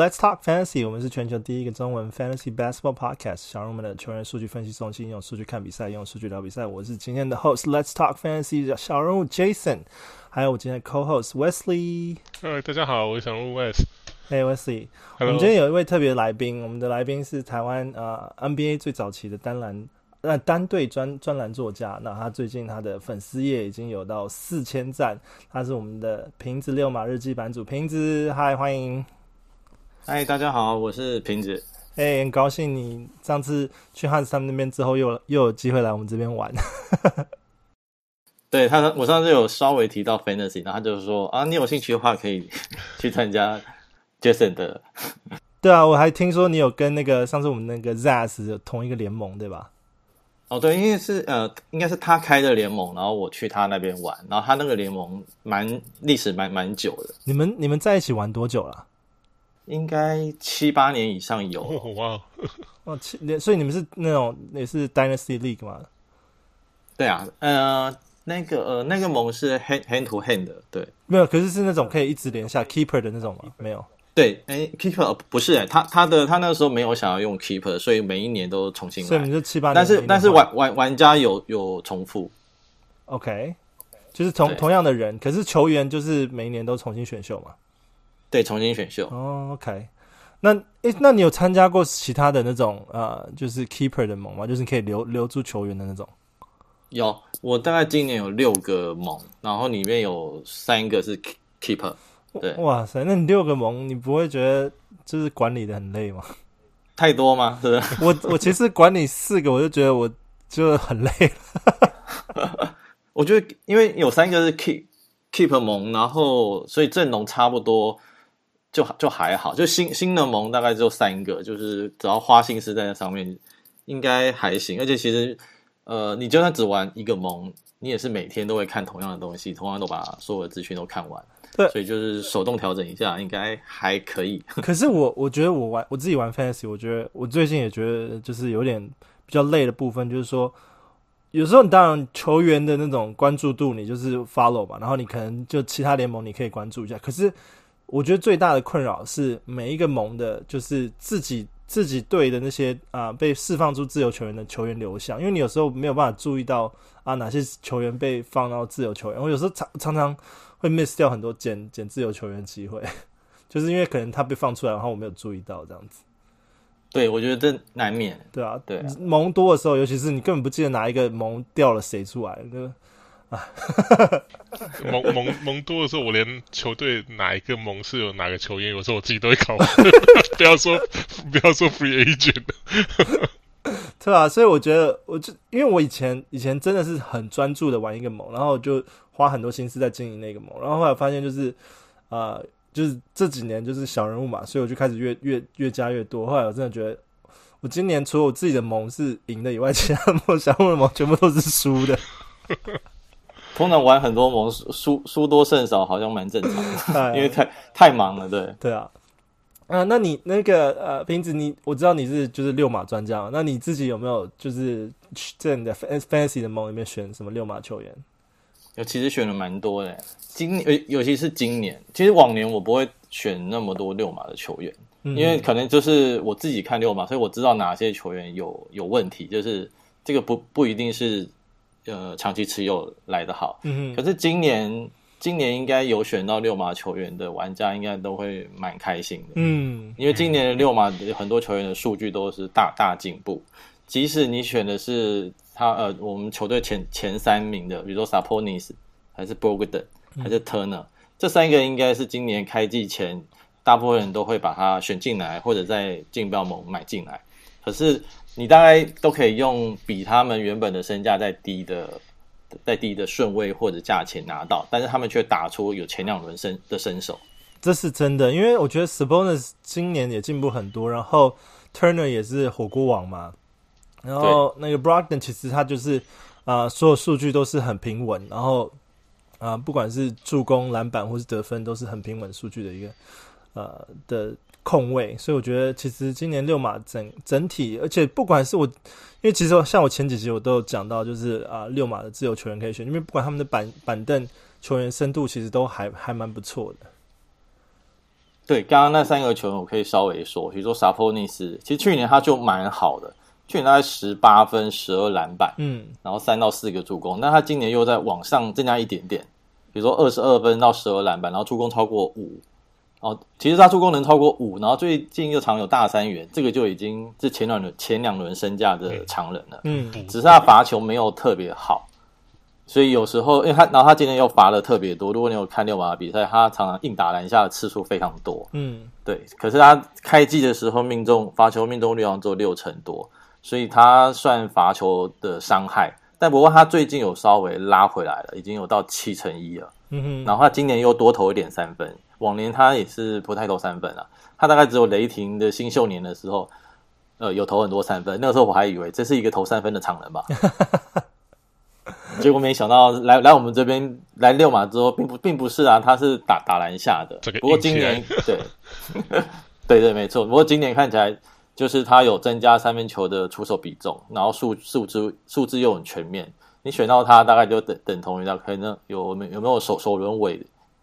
Let's talk fantasy。我们是全球第一个中文 fantasy basketball podcast。小人物们的球员数据分析中心，用数据看比赛，用数据聊比赛。我是今天的 host。Let's talk fantasy。小人物 Jason，还有我今天的 co-host Wesley。嗨，大家好，我是小人物 Wes。Hey Wesley，Hello 我们今天有一位特别来宾。我们的来宾是台湾呃 NBA 最早期的单栏呃单队专专栏作家。那他最近他的粉丝页已经有到四千赞。他是我们的瓶子六马日记版主瓶子。嗨，欢迎。嗨，大家好，我是瓶子。哎、欸，很高兴你上次去汉斯他们那边之后又，又又有机会来我们这边玩。对他，我上次有稍微提到 fantasy，然后他就说啊，你有兴趣的话可以 去参加 Jason 的。对啊，我还听说你有跟那个上次我们那个 Zas 有同一个联盟，对吧？哦，对，因为是呃，应该是他开的联盟，然后我去他那边玩，然后他那个联盟蛮历史蛮蛮久的。你们你们在一起玩多久了？应该七八年以上有。哇哦，七年，所以你们是那种也是 Dynasty League 吗？对啊，呃，那个呃那个盟是 hand hand to hand 的，对，没有，可是是那种可以一直连下 keeper 的那种吗？没有，对，哎，keeper 不是哎，他他的他那个时候没有想要用 keeper，所以每一年都重新来，所以你就七八年，但是但是玩玩玩家有有重复，OK，就是同同样的人，可是球员就是每一年都重新选秀嘛。对，重新选秀哦、oh,，OK，那诶，那你有参加过其他的那种呃，就是 keeper 的盟吗？就是可以留留住球员的那种？有，我大概今年有六个盟，然后里面有三个是 keeper。对，哇塞，那你六个盟，你不会觉得就是管理的很累吗？太多吗？是不是？我我其实管理四个，我就觉得我就很累了。我觉得因为有三个是 keep keeper 盟，然后所以阵容差不多。就就还好，就新新的盟大概只有三个，就是只要花心思在那上面，应该还行。而且其实，呃，你就算只玩一个盟，你也是每天都会看同样的东西，同样都把所有的资讯都看完。对，所以就是手动调整一下，应该还可以。可是我我觉得我玩我自己玩 Fantasy，我觉得我最近也觉得就是有点比较累的部分，就是说有时候你当然球员的那种关注度你就是 follow 吧，然后你可能就其他联盟你可以关注一下，可是。我觉得最大的困扰是每一个盟的，就是自己自己队的那些啊、呃、被释放出自由球员的球员流向，因为你有时候没有办法注意到啊哪些球员被放到自由球员，我有时候常常常会 miss 掉很多捡捡自由球员的机会，就是因为可能他被放出来，然后我没有注意到这样子。对，我觉得这难免。对啊，对啊，盟多的时候，尤其是你根本不记得哪一个盟掉了谁出来，就。啊，蒙蒙蒙多的时候，我连球队哪一个盟是有哪个球员，有时候我自己都会考。不要说不要说 free agent，对啊，所以我觉得，我就因为我以前以前真的是很专注的玩一个盟，然后就花很多心思在经营那个盟，然后后来发现就是啊、呃，就是这几年就是小人物嘛，所以我就开始越越越加越多。后来我真的觉得，我今年除了我自己的盟是赢的以外，其他盟小人物的盟全部都是输的。通常玩很多盟输输多胜少，好像蛮正常的，因为太太忙了，对对啊。啊，那你那个呃，瓶子，你我知道你是就是六马专家，那你自己有没有就是在你的 fantasy 的梦里面选什么六马球员？有，其实选了蛮多的。今尤尤其是今年，其实往年我不会选那么多六马的球员，嗯、因为可能就是我自己看六马，所以我知道哪些球员有有问题，就是这个不不一定是。呃，长期持有来的好，嗯。可是今年，今年应该有选到六马球员的玩家，应该都会蛮开心的，嗯。因为今年的六马很多球员的数据都是大大进步，即使你选的是他，呃，我们球队前前三名的，比如说 Saponis 还是 Bogdan 还是 Turner，嗯，这三个应该是今年开季前大部分人都会把他选进来，或者在竞标盟买进来。可是。你大概都可以用比他们原本的身价再低的、再低的顺位或者价钱拿到，但是他们却打出有前两轮身的身手，这是真的。因为我觉得 Sabonis 今年也进步很多，然后 Turner 也是火锅王嘛，然后那个 Brogdon 其实他就是啊、所有数据都是很平稳，然后啊、不管是助攻、篮板或是得分，都是很平稳数据的一个呃的。控位，所以我觉得其实今年六马整整体，而且不管是我，因为其实像我前几集我都有讲到，就是啊六马的自由球员可以选，因为不管他们的板板凳球员深度其实都还还蛮不错的。对，刚刚那三个球员我可以稍微说，比如说 Sabonis，其实去年他就蛮好的，去年大概十八分、十二篮板，嗯，然后三到四个助攻。那他今年又在往上增加一点点，比如说二十二分到十二篮板，然后助攻超过五。哦，其实他助攻能超过五，然后最近又常有大三元，这个就已经是前两轮前两轮身价的常人了。嗯，只是他罚球没有特别好。所以有时候，因为他，然后他今天又罚了特别多。如果你有看六马的比赛，他常常硬打篮下的次数非常多。嗯，对。可是他开季的时候命中罚球命中率好像只有六成多，所以他算罚球的伤害。但不过他最近有稍微拉回来了，已经有到七成一了。嗯哼。然后他今年又多投一点三分，往年他也是不太投三分啊。他大概只有雷霆的新秀年的时候，呃，有投很多三分。那个时候我还以为这是一个投三分的常人吧。结果没想到来来我们这边来六马之后，并不并不是啊，他是打打篮下的。不过今年对 对对没错。不过今年看起来就是他有增加三分球的出手比重，然后数数字数字又很全面。你选到他，大概就等等同于他可能有没有没有首首轮尾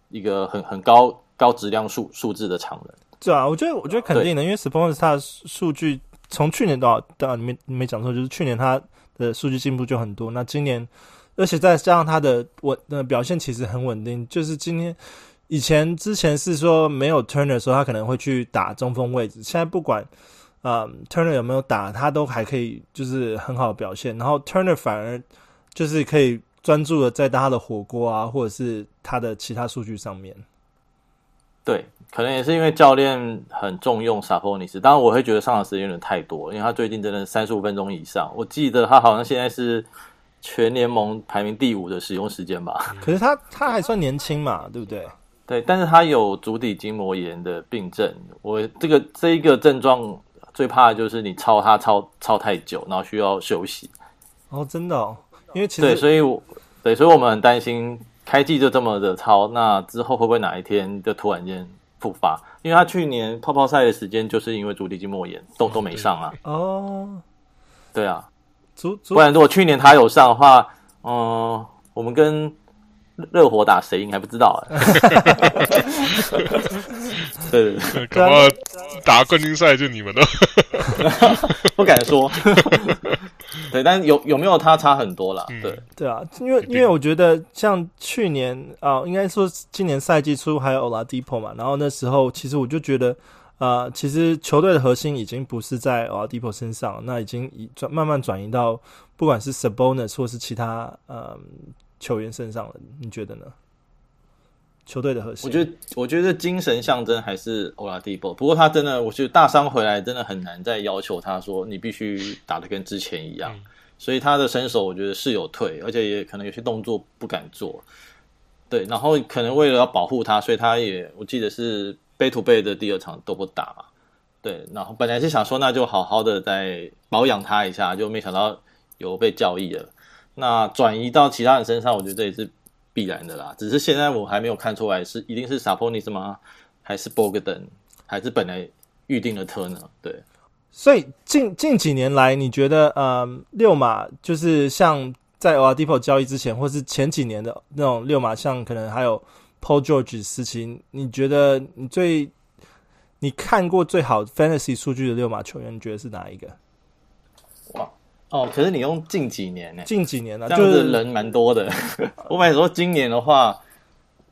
一个很很高高质量数数字的常人。对啊，我觉得我觉得肯定的，因为 Sabonis 他的数据从去年到到你没你没讲错，就是去年他的数据进步就很多。那今年。而且再加上他的稳的表现其实很稳定，就是今天以前之前是说没有 Turner 的时候，他可能会去打中锋位置。现在不管啊、呃、Turner 有没有打，他都还可以就是很好的表现。然后 Turner 反而就是可以专注的在他的火锅啊，或者是他的其他数据上面。对，可能也是因为教练很重用 Sabonis。当然我会觉得上场时间有点太多，因为他最近真的三十五分钟以上。我记得他好像现在是。全联盟排名第五的使用时间吧，可是他他还算年轻嘛，对不对？对，但是他有足底筋膜炎的病症。我这个这一个症状最怕的就是你操他操操太久，然后需要休息。哦，真的哦，因为其实对，所以我对，所以我们很担心开季就这么的超，那之后会不会哪一天就突然间复发？因为他去年泡泡赛的时间就是因为足底筋膜炎都都没上啊。哦，对啊。不然，如果去年他有上的话，嗯、呃，我们跟热火打谁赢还不知道 哎。对，搞不好打冠军赛就你们了，不敢说。对，但有有没有他差很多啦？对、嗯，对啊，因为因为我觉得像去年啊、呃，应该说今年赛季初还有 Oladipo 嘛，然后那时候其实我就觉得。啊、呃，其实球队的核心已经不是在 Oladipo 身上，那已经移转慢慢转移到不管是 Sabonis 或是其他呃球员身上了。你觉得呢？球队的核心，我觉得我觉得精神象征还是 Oladipo，不过他真的，我觉得大伤回来真的很难再要求他说你必须打得跟之前一样，嗯、所以他的身手我觉得是有退，而且也可能有些动作不敢做。对，然后可能为了要保护他，所以他也我记得是。背土背的第二场都不打嘛，对，然后本来是想说那就好好的再保养他一下，就没想到有被交易了。那转移到其他人身上，我觉得这也是必然的啦。只是现在我还没有看出来是一定是 Saponis 吗？还是 Bogdan？还是本来预定的 Turner？对，所以近近几年来，你觉得呃，六马就是像在 Oladipo 交易之前，或是前几年的那种六马，像可能还有。Paul George 时期，你觉得你最你看过最好 Fantasy 数据的六马球员，你觉得是哪一个？哇哦！可是你用近几年呢？近几年呢、啊？这样子人蛮多的。我本来说今年的话，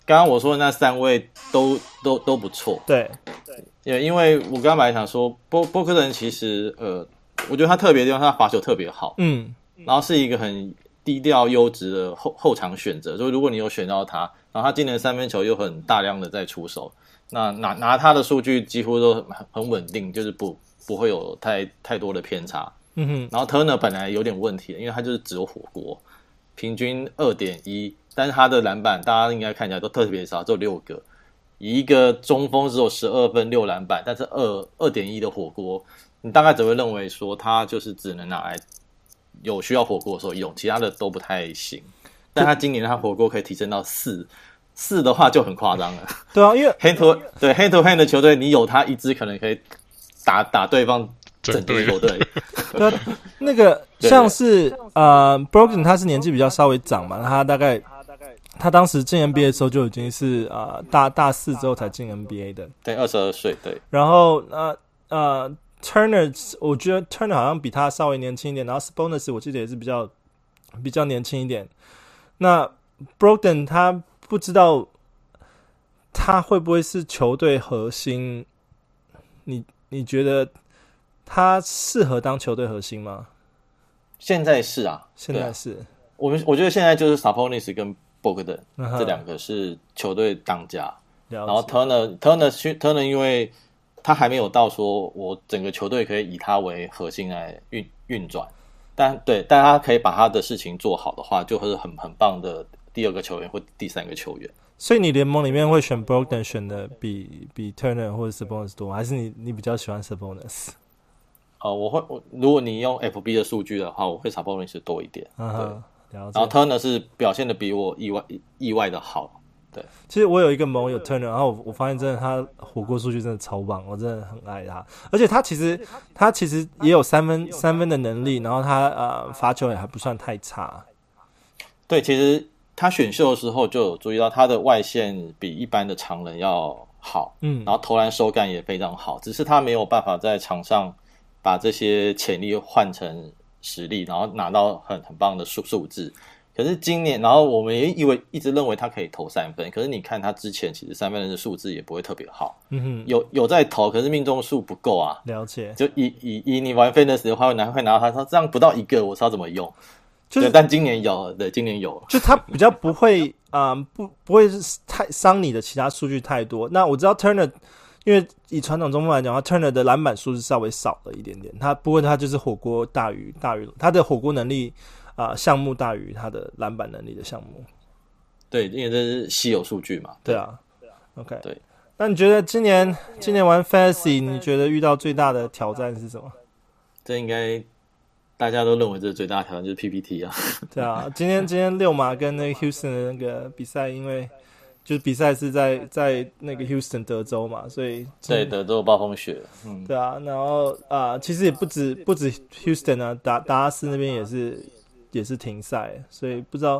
刚刚我说的那三位都都都不错。对对，因为因为我刚刚本来想说波波克人其实呃，我觉得他特别的地方，他罚球特别好。嗯，然后是一个很低调优质的后后场选择。所以如果你有选到他。然后他今年三分球又很大量的在出手，那拿拿他的数据几乎都很很稳定，就是不不会有太太多的偏差。嗯哼。然后 Turner 本来有点问题，因为他就是只有火锅，平均二点一，但是他的篮板大家应该看起来都特别少，只有六个。以一个中锋只有十二分六篮板，但是二二点一的火锅，你大概只会认为说他就是只能拿来有需要火锅的时候用，其他的都不太行。但他今年他火锅可以提升到四，四的话就很夸张了。对啊，因为 hand to 对 hand to hand 的球队，你有他一支可能可以打打对方整队球队。对，那个像是呃 Brogdon 他是年纪比较稍微长嘛，他大概他当时进 NBA 的时候就已经是啊、呃、大大四之后才进 NBA 的，对，二十二岁，对。然后呃呃，Turner，我觉得 Turner 好像比他稍微年轻一点，然后 Sabonis 我记得也是比较比较年轻一点。那 Brogdon 他不知道他会不会是球队核心？你你觉得他适合当球队核心吗？现在是啊，现在是。我们我觉得现在就是 Sabonis 跟 Bogdan 这两个是球队当家，然后 Turner Turner Turner 因为他还没有到说我整个球队可以以他为核心来运运转，但对，但他可以把他的事情做好的话，就会是很很棒的第二个球员或第三个球员。所以你联盟里面会选 Bogdan 选的比比 Turner 或者 Sabonis 多，还是你你比较喜欢 Sabonis？呃，我会我如果你用 FB 的数据的话，我会 Sabonis 多一点。Uh. 对。然后 Turner 是表现的比我意外意外的好，对。其实我有一个盟友 Turner，然后我我发现真的他火锅数据真的超棒，我真的很爱他。而且他其实他其实也有三分三分的能力，然后他呃罚球也还不算太差。对，其实他选秀的时候就有注意到他的外线比一般的常人要好，嗯，然后投篮手感也非常好，只是他没有办法在场上把这些潜力换成。实力，然后拿到很很棒的数数字。可是今年，然后我们也以为一直认为他可以投三分。可是你看他之前，其实三分的数字也不会特别好。嗯哼，有有在投，可是命中数不够啊。了解。就以以以你玩 Fantasy 的话，会拿会拿到他，他这样不到一个，我知道怎么用。就是，但今年有，对，今年有。就他比较不会啊、呃，不不会是太伤你的其他数据太多。那我知道 Turner。因为以传统中锋来讲，他 Turner 的篮板数是稍微少了一点点。他不过他就是火锅大于大于他的火锅能力啊、呃，项目大于他的篮板能力的项目。对，因为这是稀有数据嘛。对啊。对啊 OK。对。那你觉得今年今年玩 Fantasy，你觉得遇到最大的挑战是什么？这应该大家都认为这是最大的挑战，就是 PPT 啊。对啊，今天今天六马跟那个 Houston 的那个比赛，因为。就是比赛是在在那个 Houston 德州嘛，所以对德州暴风雪，嗯，对啊，然后啊、呃，其实也不止不止 Houston 啊，达达拉斯那边也是也是停赛，所以不知道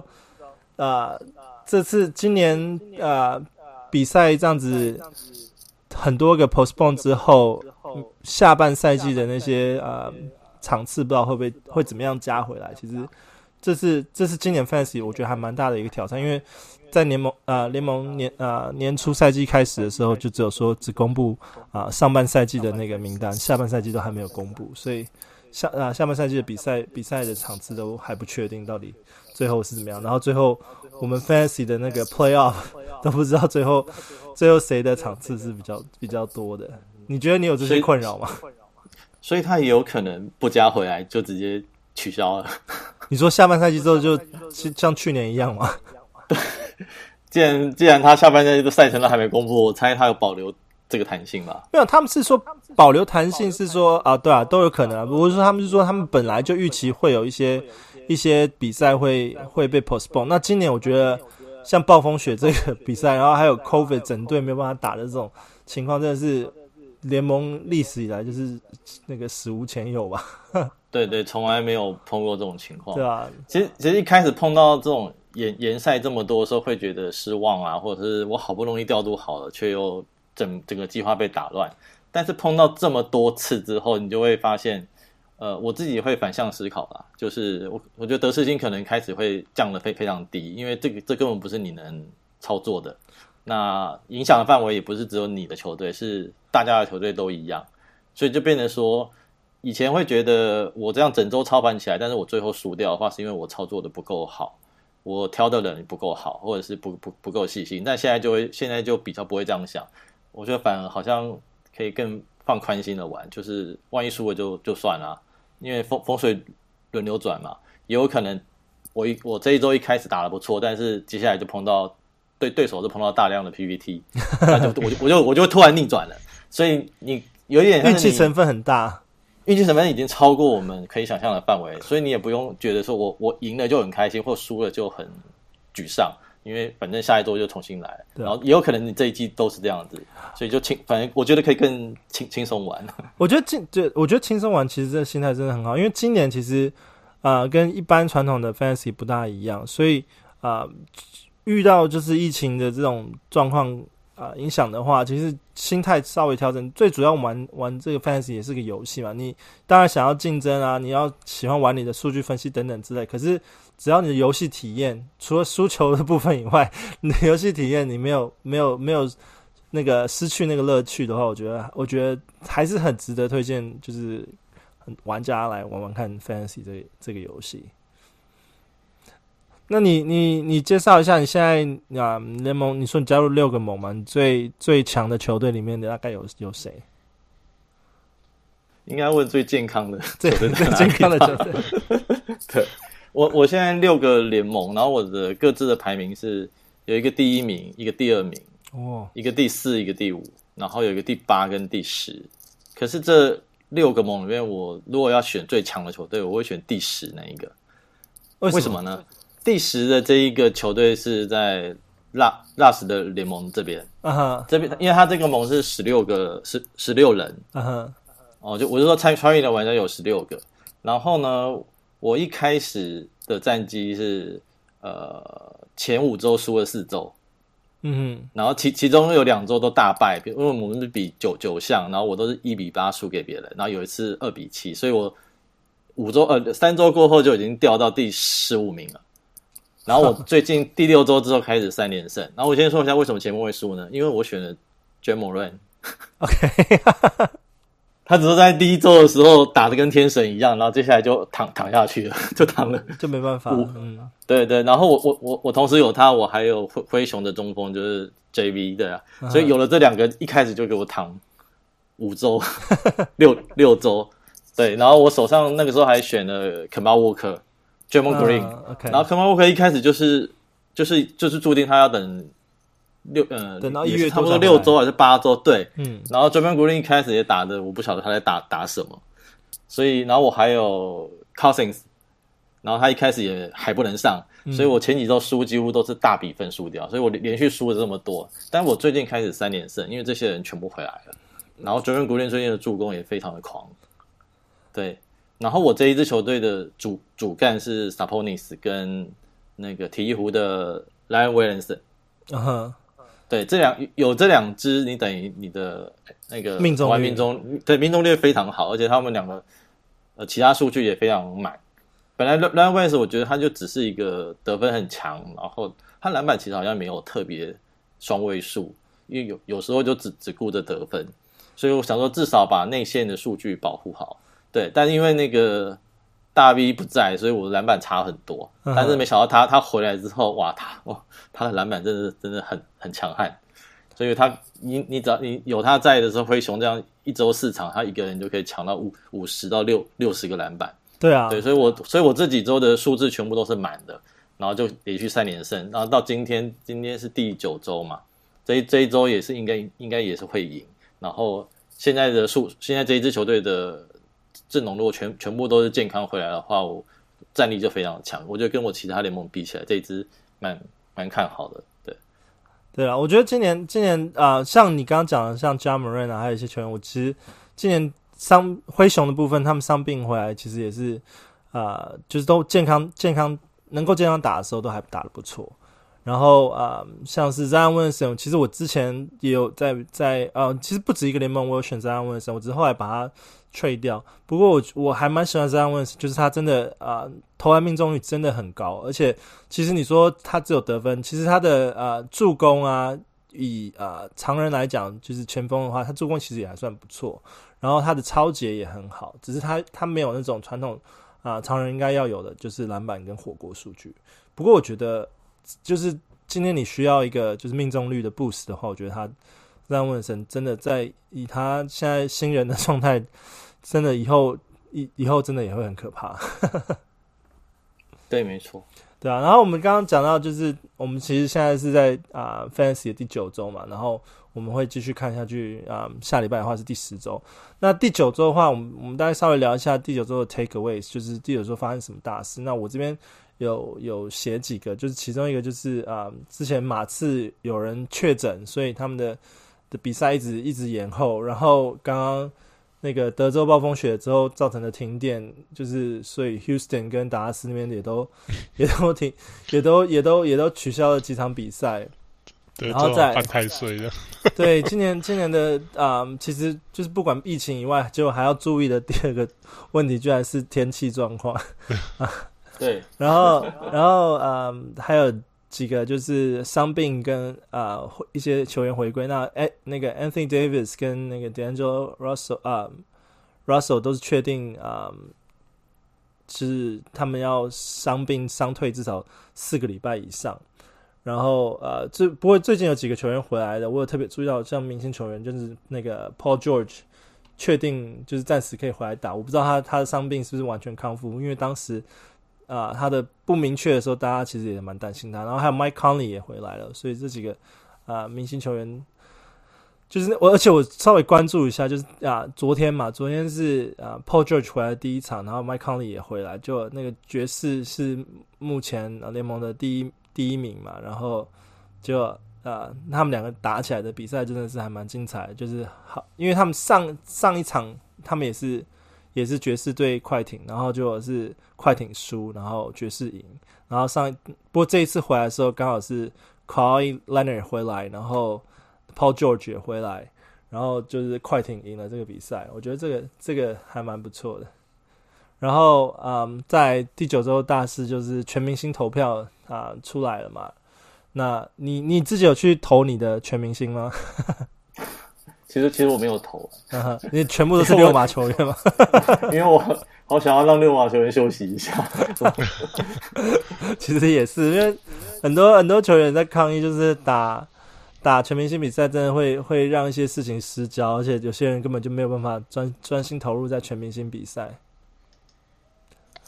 啊、呃，这次今年啊、呃、比赛这样子很多个 postpone 之后，下半赛季的那些啊、呃、场次不知道会不会会怎么样加回来。其实这是这是今年 Fantasy 我觉得还蛮大的一个挑战，因为。在联盟啊、呃，联盟年啊、呃、年初赛季开始的时候，就只有说只公布啊、呃、上半赛季的那个名单，下半赛季都还没有公布，所以下啊、呃、下半赛季的比赛比赛的场次都还不确定到底最后是怎么样。然后最后我们 Fantasy 的那个 Playoff 都不知道最后最后谁的场次是比较比较多的。你觉得你有这些困扰吗？所以，所以他也有可能不加回来就直接取消了。你说下半赛季之后就像去年一样吗？对。既然既然他下半季的赛程都还没公布，我猜他有保留这个弹性吧？没有，他们是说保留弹性是说啊，对啊，都有可能啊。不过说他们是说他们本来就预期会有一些一些比赛会会被 postpone。那今年我觉得像暴风雪这个比赛，然后还有 COVID 整队没有办法打的这种情况，真的是联盟历史以来就是那个史无前有吧？对对，从来没有碰过这种情况。对啊，其实其实一开始碰到这种。延延赛这么多的时候会觉得失望啊，或者是我好不容易调度好了，却又整整个计划被打乱。但是碰到这么多次之后，你就会发现，呃，我自己会反向思考啦，就是我我觉得得失心可能开始会降得非非常低，因为这个这根本不是你能操作的。那影响的范围也不是只有你的球队，是大家的球队都一样，所以就变成说，以前会觉得我这样整周操盘起来，但是我最后输掉的话，是因为我操作的不够好。我挑的人不够好，或者是不不不够细心，但现在就会现在就比较不会这样想。我觉得反而好像可以更放宽心的玩，就是万一输了就就算了，因为风风水轮流转嘛，也有可能我一我这一周一开始打的不错，但是接下来就碰到对对手就碰到大量的 PPT，那就我就我就我就会突然逆转了，所以你有一点运气成分很大。运气成分已经超过我们可以想象的范围，所以你也不用觉得说我我赢了就很开心，或输了就很沮丧，因为反正下一周就重新来，然后也有可能你这一季都是这样子，所以就轻，反正我觉得可以更轻轻松玩。我觉得轻，对，我觉得轻松玩其实这心态真的很好，因为今年其实啊、呃、跟一般传统的 fantasy 不大一样，所以啊、呃、遇到就是疫情的这种状况啊影响的话，其实心态稍微调整。最主要玩玩这个 Fantasy 也是个游戏嘛，你当然想要竞争啊，你要喜欢玩你的数据分析等等之类。可是只要你的游戏体验除了输球的部分以外，你的游戏体验你没有没有没有那个失去那个乐趣的话，我觉得我觉得还是很值得推荐，就是玩家来玩玩看 Fantasy 这这个游戏。那你你你介绍一下你现在啊联盟？你说你加入六个盟嘛？你最最强的球队里面的大概有有谁？应该问最健康的，最最健康的球队。对，我我现在六个联盟，然后我的各自的排名是有一个第一名，一个第二名，哦，一个第四，一个第五，然后有一个第八跟第十。可是这六个盟里面，我如果要选最强的球队，我会选第十那一个。为什么，为什么呢？第十的这一个球队是在拉拉什的联盟这边，uh huh. 这边，因为他这个盟是十六个十十六人，uh huh. 哦，就我就说参参与的玩家有十六个，然后呢，我一开始的战绩是呃前五周输了四周，嗯哼、uh，huh. 然后其其中有两周都大败，因为我们是比九九项，然后我都是一比八输给别人，然后有一次二比七，所以我五周呃三周过后就已经掉到第十五名了。然后我最近第六周之后开始三连胜。然后我先说一下为什么节目会输呢？因为我选了 Ja Morant。OK，他只是在第一周的时候打的跟天神一样，然后接下来就躺躺下去了，就躺了，就没办法。嗯，对对。然后我我我我同时有他，我还有灰灰熊的中锋就是 JV 对啊，所以有了这两个，一开始就给我躺五周 六六周。对，然后我手上那个时候还选了 Kemba Walker。Draymond Green，、uh, okay. 然后 Kemba Walker 一开始就是就是就是注定他要等六呃等到一月差不多六周还是八周对，嗯，然后 Draymond Green 一开始也打的我不晓得他在打打什么，所以然后我还有 Cousins，然后他一开始也还不能上，所以我前几周输几乎都是大比分输掉，所以我连续输了这么多，但我最近开始三连胜，因为这些人全部回来了，然后 Draymond Green 最近的助攻也非常的狂，对。然后我这一支球队的主主干是 Sabonis 跟那个鹈鹕的 Zion Williamson，嗯哼，对，这两有这两支，你等于你的那个命中率命中对命中率非常好，而且他们两个呃其他数据也非常满。本来 Zion Williamson 我觉得他就只是一个得分很强，然后他篮板其实好像没有特别双位数，因为有有时候就只只顾着得分，所以我想说至少把内线的数据保护好。对，但是因为那个大 V 不在，所以我的篮板差很多。但是没想到他他回来之后，哇，他哇，他的篮板真的真的很很强悍。所以他你你只要你有他在的时候，灰熊这样一周四场，他一个人就可以抢到五五十到六六十个篮板。对啊，对，所以我所以我这几周的数字全部都是满的，然后就连续三连胜，然后到今天今天是第九周嘛，这一这一周也是应该应该也是会赢。然后现在的数现在这一支球队的。阵容如果全全部都是健康回来的话，我战力就非常强。我觉得跟我其他联盟比起来，这一支蛮蛮看好的。对，对啊，我觉得今年今年啊、像你刚刚讲的，像 Ja Morant 啊，还有一些球员，我其实今年伤灰熊的部分，他们伤病回来，其实也是啊、就是都健康健康，能够健康打的时候，都还打得不错。然后啊、像是 Zion Wilson，其实我之前也有在在呃，其实不止一个联盟，我有选 Zion Wilson，我只是后来把他。吹掉，不过我我还蛮喜欢这样问，就是他真的啊、投篮命中率真的很高，而且其实你说他只有得分，其实他的呃助攻啊，以啊、常人来讲，就是前锋的话，他助攻其实也还算不错，然后他的抄截也很好，只是他他没有那种传统啊、常人应该要有的，就是篮板跟火锅数据。不过我觉得，就是今天你需要一个就是命中率的 boost 的话，我觉得他这样问神真的在以他现在新人的状态。真的以后以以后真的也会很可怕，对，没错，对啊。然后我们刚刚讲到，就是我们其实现在是在啊、呃、Fantasy 的第九周嘛，然后我们会继续看下去啊、呃。下礼拜的话是第十周，那第九周的话，我们我们大概稍微聊一下第九周的 Takeaways，就是第九周发生什么大事。那我这边有有写几个，就是其中一个就是啊、呃，之前马刺有人确诊，所以他们的的比赛一直一直延后，然后刚刚。那个德州暴风雪之后造成的停电，就是所以 Houston 跟达拉斯那边也都也都停，也都也都也都取消了几场比赛。对，然后再犯太岁了。对，今年今年的啊、嗯，其实就是不管疫情以外，就还要注意的第二个问题，居然是天气状况。对，然后然后嗯，还有几个就是伤病跟啊、呃、一些球员回归。那哎，那个 Anthony Davis 跟那个 D'Angelo Russell 啊、，Russell 都是确定啊、是他们要伤病伤退至少四个礼拜以上。然后呃，这不过最近有几个球员回来的，我有特别注意到，像明星球员就是那个 Paul George，确定就是暂时可以回来打。我不知道他他的伤病是不是完全康复，因为当时啊、他的不明确的时候，大家其实也蛮担心他。然后还有 Mike Conley 也回来了，所以这几个啊、明星球员，就是我而且我稍微关注一下，就是啊昨天嘛，昨天是啊 Paul George 回来的第一场，然后 Mike Conley 也回来，就那个爵士是目前联盟的第一。第一名嘛，然后就呃，他们两个打起来的比赛真的是还蛮精彩，就是好，因为他们上上一场他们也是也是爵士对快艇，然后就是快艇输，然后爵士赢，然后上不过这一次回来的时候刚好是 Kawhi Leonard 回来，然后 Paul George 也回来，然后就是快艇赢了这个比赛，我觉得这个这个还蛮不错的。然后嗯，在第九周大事就是全明星投票。啊，出来了嘛？那你你自己有去投你的全明星吗？其实其实我没有投，你全部都是 六马球员吗？因为我好想要让六马球员休息一下。其实也是，因为很多很多球员在抗议，就是打打全明星比赛，真的会会让一些事情失焦，而且有些人根本就没有办法专专心投入在全明星比赛。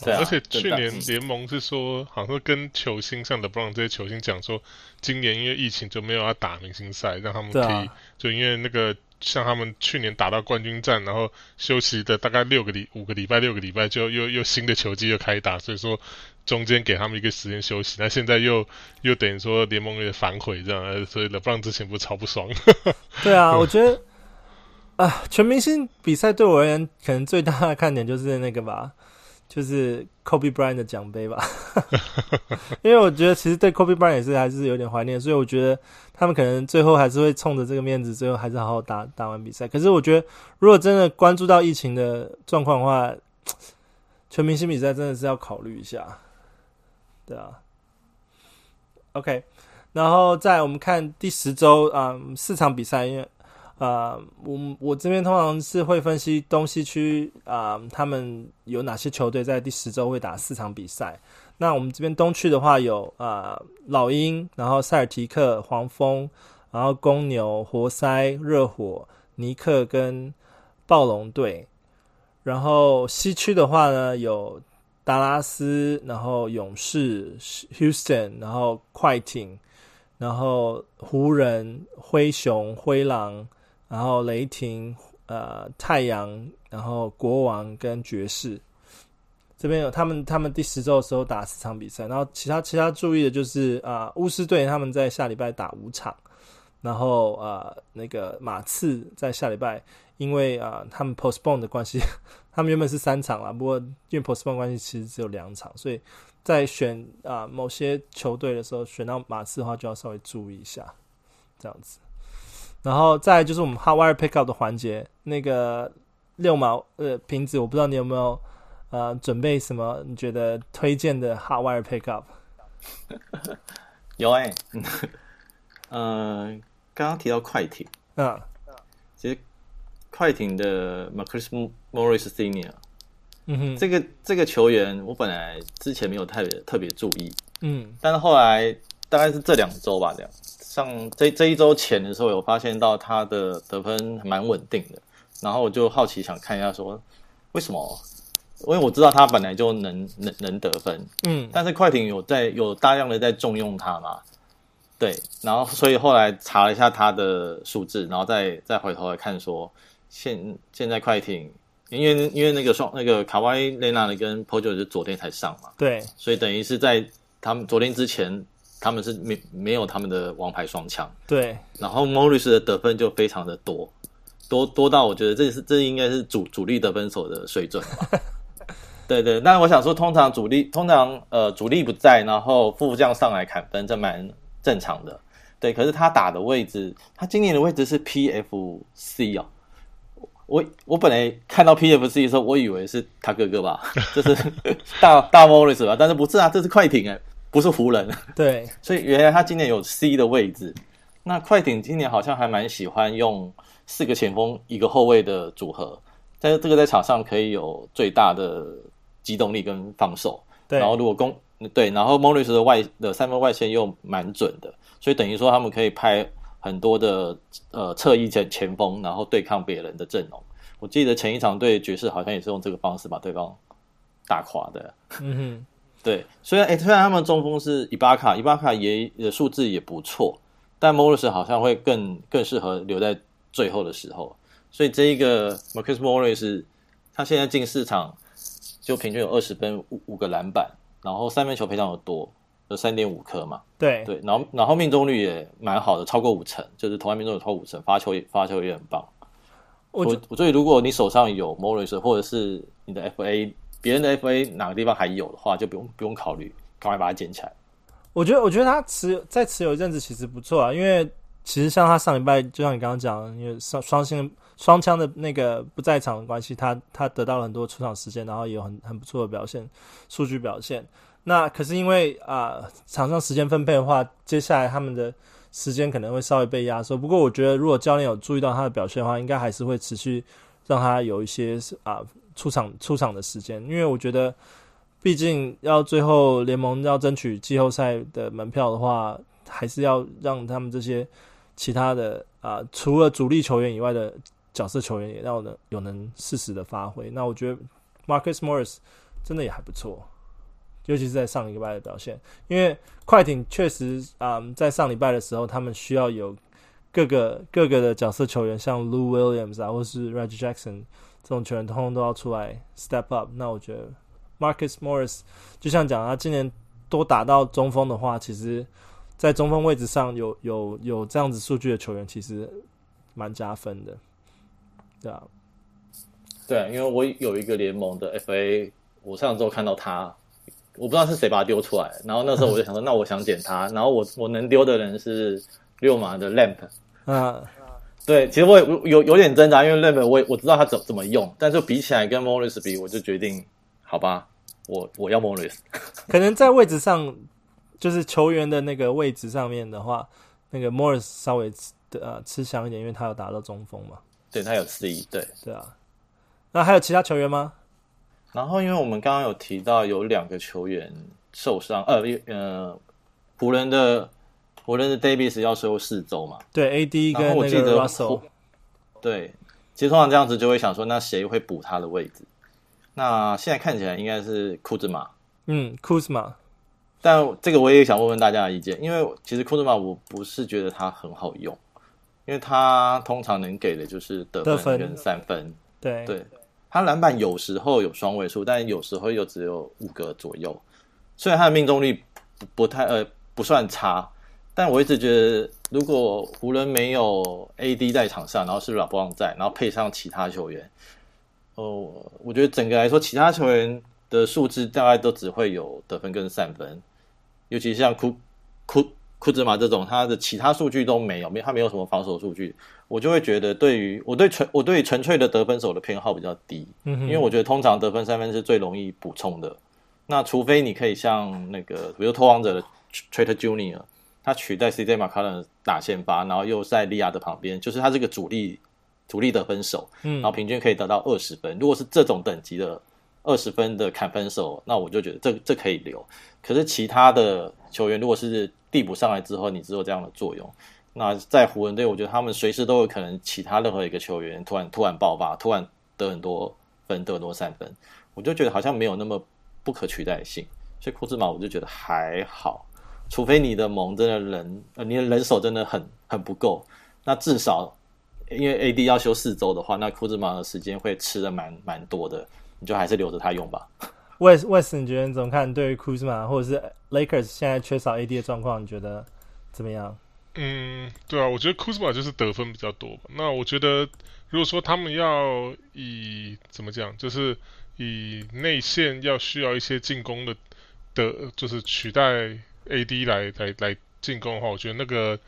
对啊，而且去年联盟是说，好像跟球星像 LeBron 这些球星讲说，今年因为疫情就没有要打明星赛，让他们可以就因为那个像他们去年打到冠军战，然后休息的大概六个礼五个礼拜六个礼拜，就又又新的球季又开打，所以说中间给他们一个时间休息。那现在又又等于说联盟有点反悔这样，所以 LeBron 之前不是超不爽？对啊，我觉得啊，全明星比赛对我而言，可能最大的看点就是那个吧。就是 Kobe Bryant 的奖杯吧，因为我觉得其实对 Kobe Bryant 也是还是有点怀念，所以我觉得他们可能最后还是会冲着这个面子，最后还是好好打打完比赛。可是我觉得，如果真的关注到疫情的状况的话，全明星比赛真的是要考虑一下。对啊，OK，然后在我们看第十周啊、四场比赛，因为。啊、我我这边通常是会分析东西区啊他们有哪些球队在第十周会打四场比赛。那我们这边东区的话有啊老鹰，然后塞尔提克、黄蜂，然后公牛、活塞、热火、尼克跟暴龙队。然后西区的话呢，有达拉斯，然后勇士、Houston，然后快艇，然后湖人、灰熊、灰狼。然后雷霆、呃太阳，然后国王跟爵士这边有他们，他们第十周的时候打四场比赛。然后其他其他注意的就是啊，巫师队他们在下礼拜打五场，然后啊那个马刺在下礼拜，因为啊他们 postpone 的关系，他们原本是三场啦，不过因为 postpone 关系，其实只有两场，所以在选啊某些球队的时候，选到马刺的话，就要稍微注意一下，这样子。然后再就是我们 Hot Wire Pickup 的环节，那个六毛呃瓶子，我不知道你有没有呃准备什么？你觉得推荐的 Hot Wire Pickup？有哎、欸，嗯、呃，刚刚提到快艇，嗯，其实快艇的 Marcus Morris Senior，嗯哼，这个这个球员我本来之前没有特别特别注意，嗯，但是后来大概是这两周吧，这样。像这这一周前的时候，有发现到他的得分蛮稳定的，然后我就好奇想看一下，说为什么？因为我知道他本来就能能能得分，嗯，但是快艇有在有大量的在重用他嘛，对，然后所以后来查了一下他的数字，然后再再回头来看说，现现在快艇，因为因为那个双那个卡哇伊雷纳的跟 Paul George 是昨天才上嘛，对，所以等于是在他们昨天之前。他们是没没有他们的王牌双枪，对，然后 Morris 的得分就非常的多，多多到我觉得这是这应该是主主力得分手的水准吧。对 对，但我想说，通常主力通常呃主力不在，然后副将上来砍分，这蛮正常的。对，可是他打的位置，他今年的位置是 PFC 哦。我我本来看到 PFC 的时候，我以为是他哥哥吧，就是 大大 Morris 吧，但是不是啊，这是快艇哎，不是湖人。对，所以原来他今年有 C 的位置。那快艇今年好像还蛮喜欢用四个前锋一个后卫的组合，但是这个在场上可以有最大的机动力跟防守。对，然后如果攻对，然后 Morris 的外的三分外线又蛮准的。所以等于说，他们可以拍很多的呃侧翼前前锋，然后对抗别人的阵容。我记得前一场对爵士好像也是用这个方式把对方打垮的。嗯哼，对。虽然诶，虽然他们中锋是伊巴卡，伊巴卡也的数字也不错，但莫里斯好像会更更适合留在最后的时候。所以这一个 Marcus Morris，他现在进四场就平均有二十分五五个篮板，然后三分球非常的多。有三点五颗嘛？对对，然后然后命中率也蛮好的，超过五成，就是投篮命中率超过五成，发球也发球也很棒。我我所以如果你手上有 Morris 或者是你的 FA，别人的 FA 哪个地方还有的话，就不用不用考虑，赶快把它捡起来。我觉得我觉得他持再持有一阵子其实不错啊，因为其实像他上礼拜，就像你刚刚讲，因为双双星双枪的那个不在场的关系，他他得到了很多出场时间，然后也有很很不错的表现，数据表现。那可是因为啊、场上时间分配的话，接下来他们的时间可能会稍微被压缩。不过我觉得，如果教练有注意到他的表现的话，应该还是会持续让他有一些啊、出场出场的时间。因为我觉得，毕竟要最后联盟要争取季后赛的门票的话，还是要让他们这些其他的啊、除了主力球员以外的角色球员也要能有能适时的发挥。那我觉得 Marcus Morris 真的也还不错。尤其是在上一个礼拜的表现，因为快艇确实啊、在上礼拜的时候，他们需要有各个各个的角色球员，像 Lou Williams 啊，或是 Reggie Jackson 这种球员，通通都要出来 step up。那我觉得 Marcus Morris 就像讲他今年多打到中锋的话，其实，在中锋位置上有有有这样子数据的球员，其实蛮加分的，对啊，对啊，因为我有一个联盟的 FA，我上周看到他。我不知道是谁把他丢出来，然后那时候我就想说，那我想捡他，然后我我能丢的人是六马的 Lamp，啊，对，其实我也有有，有点挣扎，因为 Lamp 我我知道他怎怎么用，但是比起来跟 Morris 比，我就决定，好吧，我我要 Morris，可能在位置上，就是球员的那个位置上面的话，那个 Morris 稍微的呃吃香一点，因为他有打到中锋嘛，对他有 C，对。对啊，那还有其他球员吗？然后，因为我们刚刚有提到有两个球员受伤，呃，呃，湖人的湖人的 Davis 要休四周嘛？对，AD 跟那个 Russell。对，其实通常这样子就会想说，那谁会补他的位置？那现在看起来应该是库兹马。嗯，库兹马。但这个我也想问问大家的意见，因为其实库兹马我不是觉得他很好用，因为他通常能给的就是得分跟三分。对对。他篮板有时候有双位数，但有时候又只有五个左右。虽然他的命中率不不太呃不算差，但我一直觉得，如果湖人没有 AD 在场上，然后是 LeBron 在，然后配上其他球员，哦、呃，我觉得整个来说，其他球员的数字大概都只会有得分跟三分，尤其像库库库兹马这种，他的其他数据都没有，没他没有什么防守数据。我就会觉得，对于我对纯我对纯粹的得分手的偏好比较低，嗯哼，因为我觉得通常得分三分是最容易补充的。那除非你可以像那个，比如拓荒者的 Trader Junior，他取代 CJ McCollum 打先发，然后又在利亚的旁边，就是他这个主力主力得分手，嗯，然后平均可以得到二十分。如果是这种等级的二十分的砍分手，那我就觉得这这可以留。可是其他的球员，如果是递补上来之后，你只有这样的作用。那在湖人队，我觉得他们随时都有可能，其他任何一个球员突然突然爆发，突然得很多分，得很多三分，我就觉得好像没有那么不可取代性。所以库兹马我就觉得还好，除非你的盟真的人呃你的人手真的很很不够，那至少因为 AD 要休四周的话，那库兹马的时间会吃的蛮蛮多的，你就还是留着他用吧。West West，你觉得你怎么看？对于库兹马或者是 Lakers 现在缺少 AD 的状况，你觉得怎么样？嗯，对啊，我觉得库兹马就是得分比较多吧。那我觉得，如果说他们要以怎么讲，就是以内线要需要一些进攻的的，就是取代 AD 来来来进攻的话，我觉得那个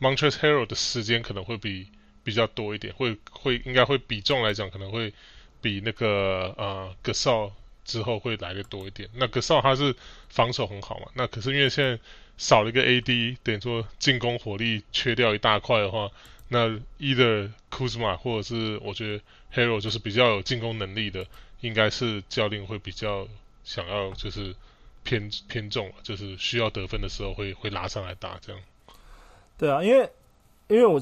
Montres Harrell 的时间可能会比比较多一点，会会应该会比重来讲可能会比那个呃 g a s o 之后会来的多一点。那 g a s o 他是防守很好嘛，那可是因为现在。少了一个 AD，等于说进攻火力缺掉一大块的话，那 either Kuzma 或者是我觉得 Harrell 就是比较有进攻能力的，应该是教练会比较想要就是偏偏重，就是需要得分的时候会会拉上来打这样。对啊，因为因为我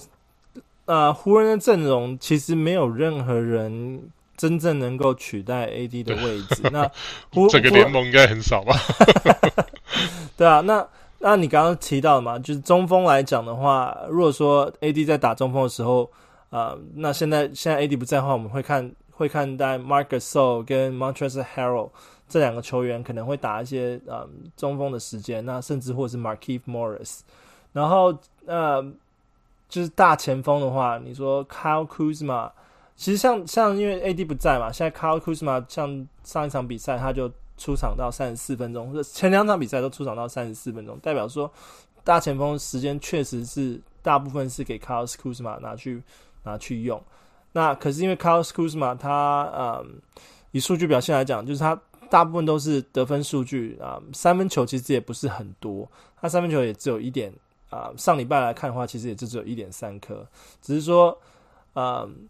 啊、呃、湖人的阵容其实没有任何人真正能够取代 AD 的位置，那 湖整个联盟应该很少吧？对啊，那。那你刚刚提到的嘛，就是中锋来讲的话，如果说 AD 在打中锋的时候，啊、呃，那现在现在 AD 不在的话，我们会看会看待 Marc Gasol 跟 Montrezl Harrell 这两个球员可能会打一些呃中锋的时间，那甚至或是 m a r k i e f Morris，然后呃就是大前锋的话，你说 Kyle Kuzma，其实像像因为 AD 不在嘛，现在 Kyle Kuzma 像上一场比赛他就。出场到三十四分钟，前两场比赛都出场到三十四分钟，代表说大前锋时间确实是大部分是给 Kyle Kuzma 拿去拿去用。那可是因为 Kyle Kuzma 他嗯，以数据表现来讲，就是他大部分都是得分数据啊、三分球其实也不是很多，他三分球也只有一点啊、上礼拜来看的话，其实也就只有一点三颗，只是说嗯，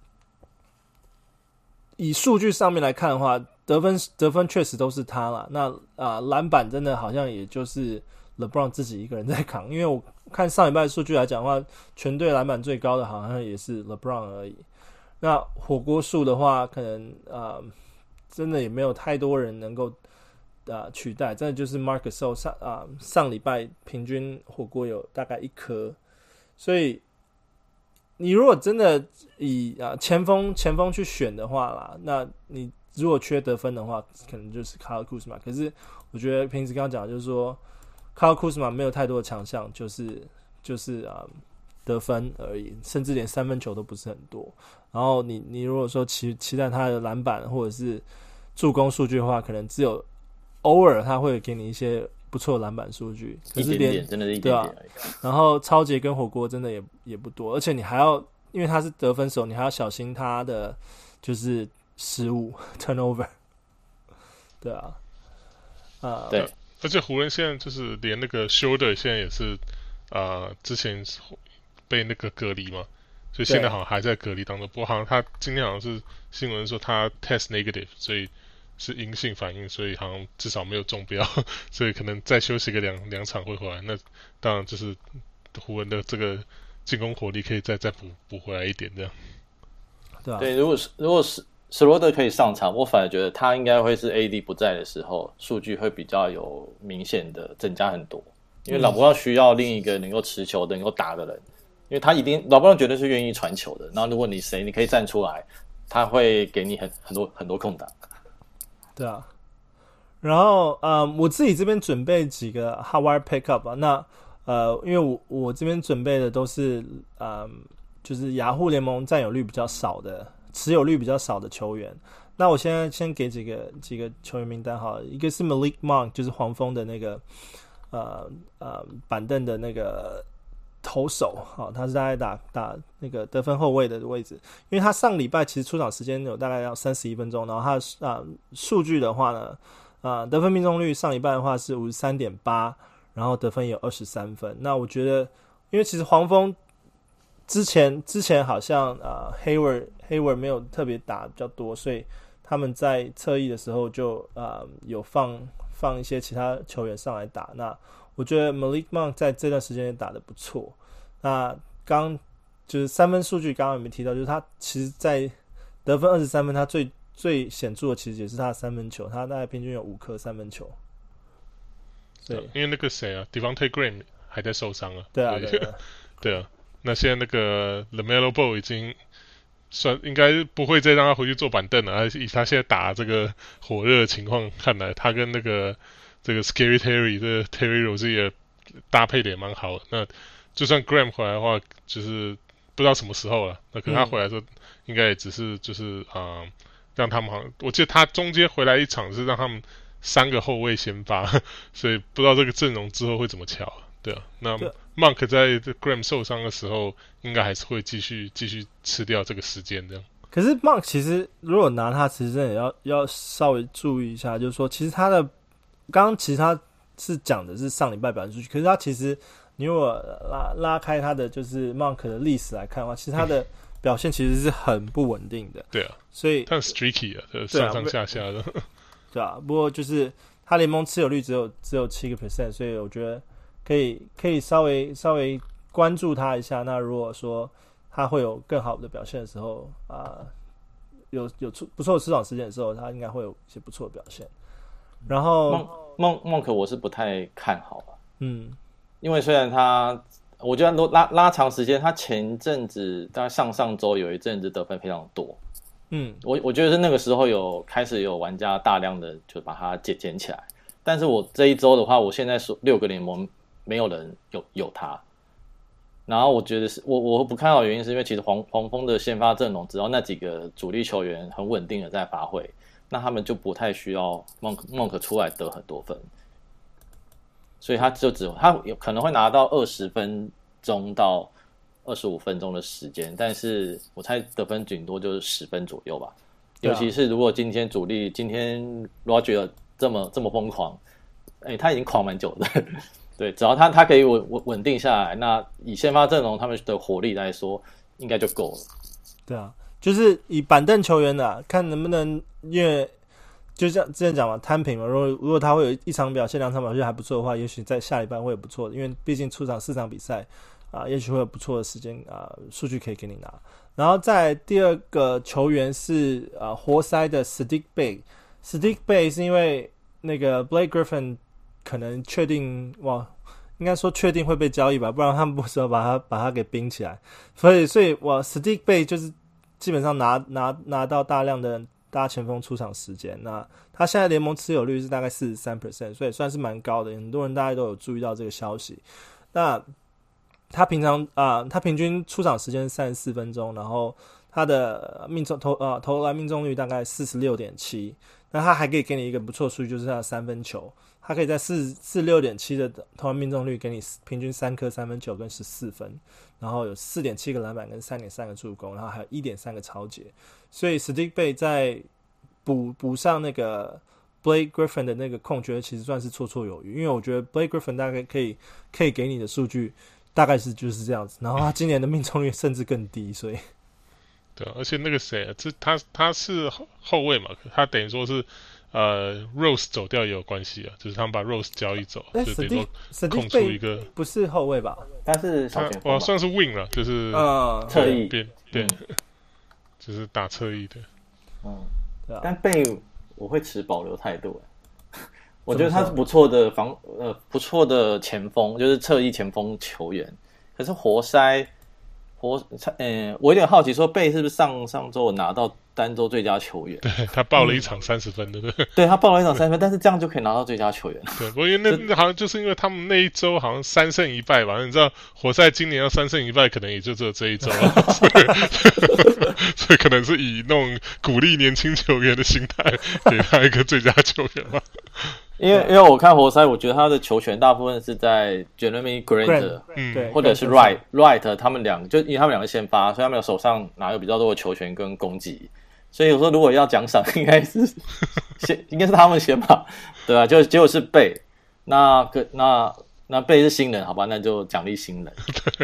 以数据上面来看的话。得分得分确实都是他了，那啊篮板真的好像也就是 LeBron 自己一个人在扛，因为我看上礼拜数据来讲的话，全队篮板最高的好像也是 LeBron 而已。那火锅数的话，可能啊真的也没有太多人能够啊取代，真的就是 Marc Gasol 上啊上礼拜平均火锅有大概一颗，所以你如果真的以啊前锋前锋去选的话啦，那你。如果缺得分的话，可能就是 Kyle Kuzma。可是我觉得平时刚刚讲，就是说 Kyle Kuzma 没有太多的强项，就是就是啊得分而已，甚至连三分球都不是很多。然后你你如果说期期待他的篮板或者是助攻数据的话，可能只有偶尔他会给你一些不错的篮板数据，可是连一点点真的是一点点，对啊。然后超杰跟火锅真的也也不多，而且你还要因为他是得分手，你还要小心他的就是。失误 turnover，对啊，啊、uh, 对，而且湖人现在就是连那个 Shoulder 现在也是之前被那个隔离嘛，所以现在好像还在隔离当中。不过好像他今天好像是新闻说他 test negative，所以是阴性反应，所以好像至少没有中标，所以可能再休息个两两场会回来。那当然就是湖人的这个进攻火力可以再再补补回来一点这样。对啊，对，如果是如果是。史罗德可以上场，我反而觉得他应该会是 AD 不在的时候，数据会比较有明显的增加很多。因为老布朗需要另一个能够持球的、能够打的人，因为他一定老布朗绝对是愿意传球的。然后如果你谁你可以站出来，他会给你很很多很多空档。对啊，然后呃，我自己这边准备几个 Hardwire Pickup 啊，那呃，因为我我这边准备的都是呃，就是雅虎联盟占有率比较少的。持有率比较少的球员，那我现在先给几个几个球员名单好了，一个是 Malik Monk，就是黄蜂的那个呃呃板凳的那个投手，好，他是大概打打那个得分后卫的位置，因为他上礼拜其实出场时间有大概要三十一分钟，然后他啊数据的话呢，啊得分命中率上礼拜的话是五十三点八，然后得分有二十三分，那我觉得，因为其实黄蜂。之前之前好像啊、呃、Hayward Hayward 没有特别打比较多，所以他们在侧翼的时候就啊、有放放一些其他球员上来打。那我觉得 Malik Monk 在这段时间也打得不错。那刚就是三分数据，刚刚有没有提到？就是他其实，在得分二十三分，他最最显著的其实也是他的三分球，他大概平均有五颗三分球。对，因为那个谁啊，Devonte' Graham 还在受伤啊。对啊，对啊。对啊。那现在那个 LaMelo Ball 已经算应该不会再让他回去坐板凳了。他以他现在打这个火热的情况看来，他跟那个这个 Scary Terry 这个 Terry Rozier 搭配的也蛮好的。那就算 Graham 回来的话，就是不知道什么时候了。那可能他回来的时候，应该也只是就是啊、呃，让他们好像我记得他中间回来一场是让他们三个后卫先发，所以不知道这个阵容之后会怎么巧。对啊，那 Monk 在 Graham 受伤的时候，应该还是会继续继续吃掉这个时间这样。可是 Monk 其实如果拿他，其实也要要稍微注意一下，就是说，其实他的刚刚其实他是讲的是上礼拜表现出去，可是他其实你如果拉拉开他的就是 Monk 的历史来看的话，其实他的表现其实是很不稳定的。对啊，所以他很 streaky 啊，上上下下的。对啊，不过就是他联盟持有率只有只有七个 percent，所以我觉得可以可以稍微稍微关注他一下。那如果说他会有更好的表现的时候啊、呃，有有出不错的出场时间的时候，他应该会有一些不错的表现。然后孟孟克我是不太看好吧，嗯，因为虽然他，我觉得都拉拉长时间，他前阵子大概上上周有一阵子得分非常多，嗯，我我觉得是那个时候有开始有玩家大量的就把它捡捡起来，但是我这一周的话，我现在说六个联盟没有人有有他。然后我觉得是我我不看好原因是因为其实黄黄蜂的先发阵容只要那几个主力球员很稳定的在发挥，那他们就不太需要孟孟克出来得很多分，所以他就只他有可能会拿到二十分钟到二十五分钟的时间，但是我猜得分顶多就是十分左右吧。尤其是如果今天主力今天 Roger 这么这么疯狂，哎，他已经狂蛮久的。对，只要他他可以稳稳稳定下来，那以先发阵容他们的火力来说，应该就够了。对啊，就是以板凳球员的、看能不能，因为就像之前讲嘛，摊平嘛。如果如果他会有一场表现、两场表现还不错的话，也许在下礼拜会有不错的，因为毕竟出场四场比赛啊，也许会有不错的时间啊，数据可以给你拿。然后在第二个球员是啊，活塞的 Stick Bay，Stick Bay 是因为那个 Blake Griffin。可能确定哇，应该说确定会被交易吧，不然他们不是要把他把他给冰起来。所以，所以哇，Saddiq Bey 就是基本上拿拿拿到大量的大前锋出场时间。那他现在联盟持有率是大概四十三 percent，所以算是蛮高的。很多人大家都有注意到这个消息。那他平常啊、他平均出场时间三十四分钟，然后他的命中投啊投篮命中率大概四十六点七。那他还可以给你一个不错数据，就是他的三分球。他可以在四四六点七的投篮命中率给你平均三颗三分球跟十四分，然后有四点七个篮板跟三点三个助攻，然后还有一点三个超节，所以 Saddiq Bey 在补补上那个 Blake Griffin 的那个空缺，其实算是绰绰有余。因为我觉得 Blake Griffin 大概可以可以给你的数据大概是就是这样子，然后他今年的命中率甚至更低，所以对，而且那个谁啊，这他他是后卫嘛，他等于说是。呃，Rose 走掉也有关系啊，就是他们把 Rose 交易走，欸、就等于说空出一个，不是后卫吧？他是小前锋，哦，算是 Wing 了，就是呃侧翼边对，就是打侧翼的。嗯，对啊。但贝我会持保留态度，我觉得他是不错的防呃不错的前锋，就是侧翼前锋球员。可是活塞活，嗯、呃，我有点好奇，说贝是不是上上周拿到？单周最佳球员，对他报了一场三十分，对不对？对他报了一场三十分，但是这样就可以拿到最佳球员。对，不过因为那那好像就是因为他们那一周好像三胜一败吧？你知道，活塞今年要三胜一败，可能也就只有这一周了，所以，所以可能是以那种鼓励年轻球员的心态，给他一个最佳球员吧。因为因为我看活塞，我觉得他的球权大部分是在 Jerami Grant，嗯，或者是 Wright Wright 他们两个，就因为他们两个先发，所以他们手上拿有比较多的球权跟攻击。所以有时候如果要奖赏，应该是 先应该是他们先吧，对啊，就结果是贝，那个那那贝是新人，好吧，那就奖励新人，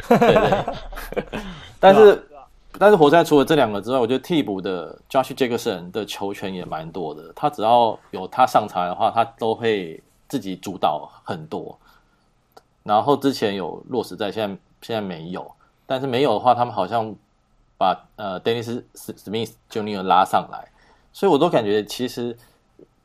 对 对，对。但是但是活塞除了这两个之外，我觉得替补的 Josh Jackson 的球权也蛮多的，他只要有他上场的话，他都会自己主导很多。然后之前有落实在，现在现在没有，但是没有的话，他们好像。把呃，Dennis Smith Jr. 拉上来，所以我都感觉其实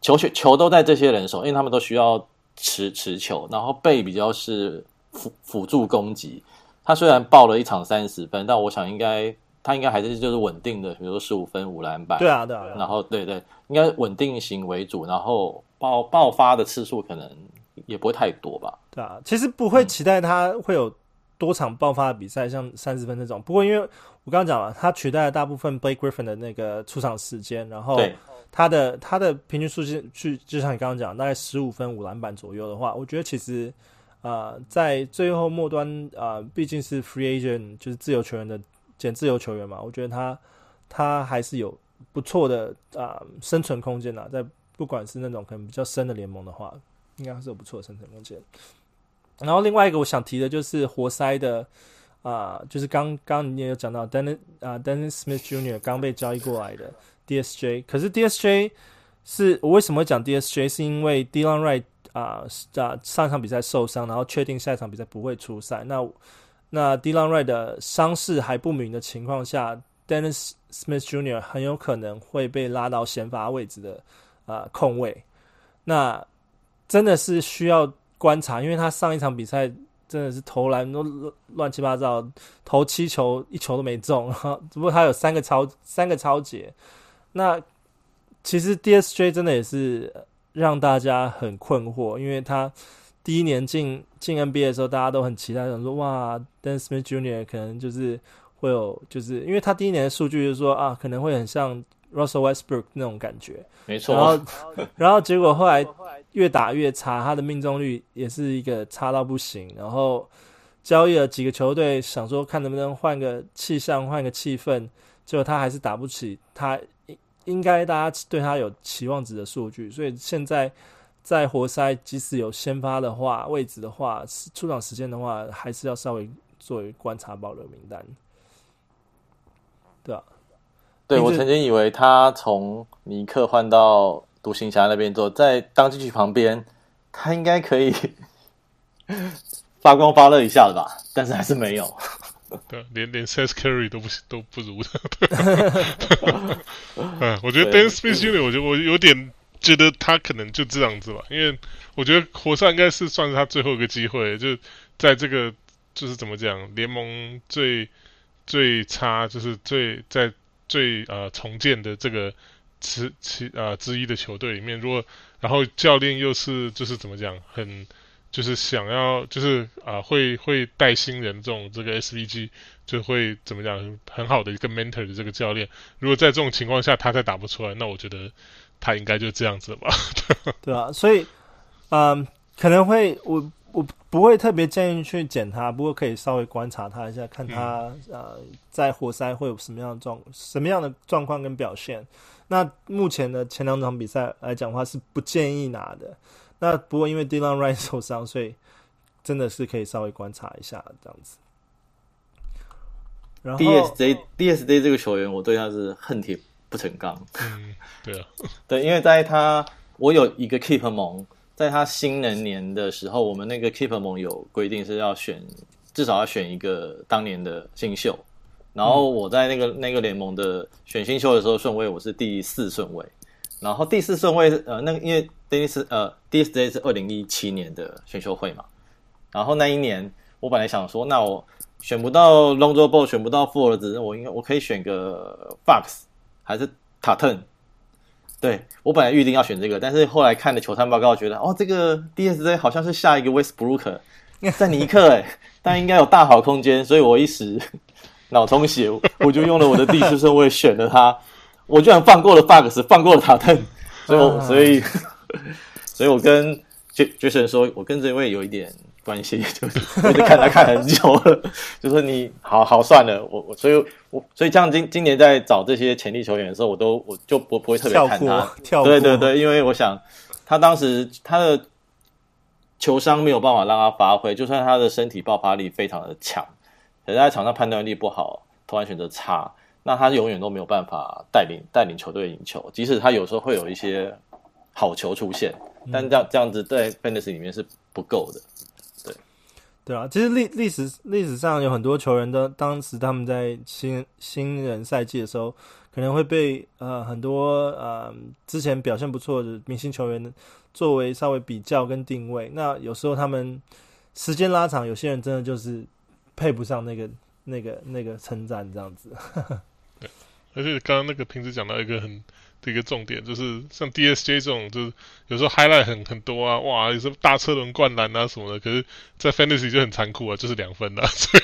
球球球都在这些人手，因为他们都需要持持球，然后背比较是辅辅助攻击。他虽然报了一场三十分，但我想应该他应该还是就是稳定的，比如说十五分五篮板。对啊，对啊。然后对对，应该稳定型为主，然后爆爆发的次数可能也不会太多吧。对啊，其实不会期待他会有多场爆发的比赛，像三十分这种。不过因为我刚刚讲了，他取代了大部分 Blake Griffin 的那个出场时间，然后他的他的平均数据去，就像你刚刚讲，大概十五分五篮板左右的话，我觉得其实啊、呃，在最后末端啊、呃，毕竟是 Free Agent，就是自由球员的捡自由球员嘛，我觉得他他还是有不错的啊、生存空间呐，在不管是那种可能比较深的联盟的话，应该是有不错的生存空间。然后另外一个我想提的就是活塞的啊、就是刚刚你也有讲到 Dennis 啊、呃、Dennis Smith Jr. 刚被交易过来的 DSJ，可是 DSJ 是我为什么会讲 DSJ？是因为 Delon Wright 啊啊上场比赛受伤，然后确定下一场比赛不会出赛。那那 Delon Ray 的伤势还不明的情况下，Dennis Smith Jr. 很有可能会被拉到先发位置的啊、呃、控位。那真的是需要。观察，因为他上一场比赛真的是投篮都乱七八糟，投七球一球都没中，只不过他有三个超三个超节。那其实 DSJ 真的也是让大家很困惑，因为他第一年进进 NBA 的时候，大家都很期待，想说哇，Dennis Smith Jr. 可能就是会有，就是因为他第一年的数据就是说啊，可能会很像 Russell Westbrook 那种感觉，没错。然后 然后结果后来。越打越差，他的命中率也是一个差到不行。然后交易了几个球队，想说看能不能换个气象，换个气氛，结果他还是打不起他应应该大家对他有期望值的数据。所以现在在活塞，即使有先发的话，位置的话，出场时间的话，还是要稍微作为观察保留名单，对啊？对，我曾经以为他从尼克换到。独行侠那边做，在当进去旁边，他应该可以 发光发热一下的吧？但是还是没有。对，连连 Seth Curry 都不都不如的。嗯，我觉得 Dan Smith Jr. 我觉得我有点觉得他可能就这样子吧，因为我觉得活塞应该是算是他最后一个机会，就在这个就是怎么讲，联盟最最差，就是最在最呃重建的这个。之其啊之一的球队里面，如果然后教练又是就是怎么讲，很就是想要就是啊会会带新人这种这个 SVG 就会怎么讲很好的一个 mentor 的这个教练，如果在这种情况下他再打不出来，那我觉得他应该就这样子了吧？对啊，所以嗯、呃、可能会我我不会特别建议去捡他，不过可以稍微观察他一下，看他、嗯、呃在活塞会有什么样的状什么样的状况跟表现。那目前的前两场比赛来讲的话是不建议拿的。那不过因为 Dylan Wright 受伤，所以真的是可以稍微观察一下这样子。然后 DSJ DSJ 这个球员，我对他是恨铁不成钢。嗯，对啊，对，因为在他我有一个 Keep 盟，在他新人年的时候，我们那个 Keep 盟有规定是要选至少要选一个当年的新秀。然后我在那个那个联盟的选新秀的时候顺位我是第四顺位，然后第四顺位呃那个因为 Dennis 呃 DSJ 是二零一七年的选秀会嘛，然后那一年我本来想说那我选不到 Lonzo Ball 选不到 Fultz 我应该我可以选个 Fox 还是 Tatum，对我本来预定要选这个，但是后来看了球探报告觉得哦这个 DSJ 好像是下一个 Westbrook 在尼克哎，但应该有大好空间，所以我一时。脑充血，我就用了我的第四顺位选了他，我居然放过了 Fox，放过了塔特，所以我所以，所以我跟杰杰森说，我跟这位有一点关系，就是我就看他看很久了，就说你好好算了，我我所以我所以像今今年在找这些潜力球员的时候，我都我就不不会特别看他，跳过，对对对，因为我想他当时他的球商没有办法让他发挥，就算他的身体爆发力非常的强。可是在场上判断力不好，投篮选择差，那他永远都没有办法带领带领球队赢球。即使他有时候会有一些好球出现，但这样这样子在 fantasy 里面是不够的。对，啊，其实历历史历史上有很多球员的，当时他们在新新人赛季的时候，可能会被呃很多呃之前表现不错的明星球员作为稍微比较跟定位。那有时候他们时间拉长，有些人真的就是。配不上那个、那个、那个称赞，这样子。对，而且刚刚那个瓶子讲到一个很的一个重点，就是像 DSJ 这种，就是有时候 highlight 很很多啊，哇，有时候大车轮灌篮啊什么的。可是，在 Fantasy 就很残酷啊，就是两分啊，所以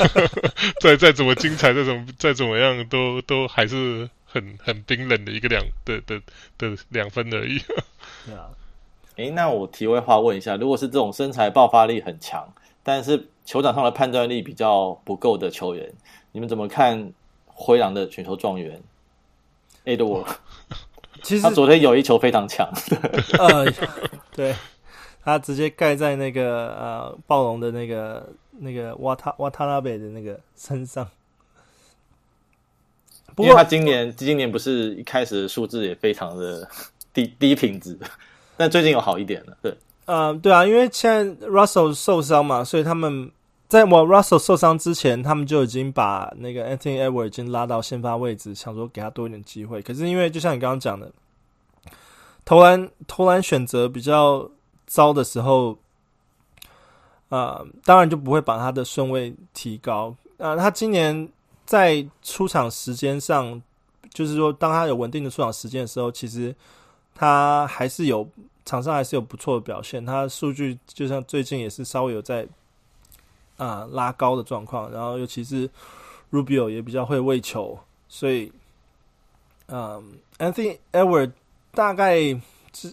再再怎么精彩，再怎么再怎么样，都都还是很很冰冷的一个两的的的两分而已。对啊，诶，那我题外话问一下，如果是这种身材爆发力很强，但是球场上的判断力比较不够的球员，你们怎么看灰狼的选秀状元？Edward，其实他昨天有一球非常强，呃，对，他直接盖在那个呃暴龙的那个那个瓦塔瓦塔拉贝的那个身上。不过他今年今年不是一开始的数字也非常的低低品质，但最近有好一点了。对，呃，对啊，因为现在 Russell 受伤嘛，所以他们。在我 Russell 受伤之前，他们就已经把那个 Anthony Edwards 已经拉到先发位置，想说给他多一点机会。可是因为就像你刚刚讲的，投篮投篮选择比较糟的时候，啊、当然就不会把他的顺位提高。啊、他今年在出场时间上，就是说当他有稳定的出场时间的时候，其实他还是有场上还是有不错的表现。他数据就像最近也是稍微有在。啊，拉高的状况，然后尤其是 Rubio 也比较会喂球，所以，嗯，Anthony e d w a r d 大概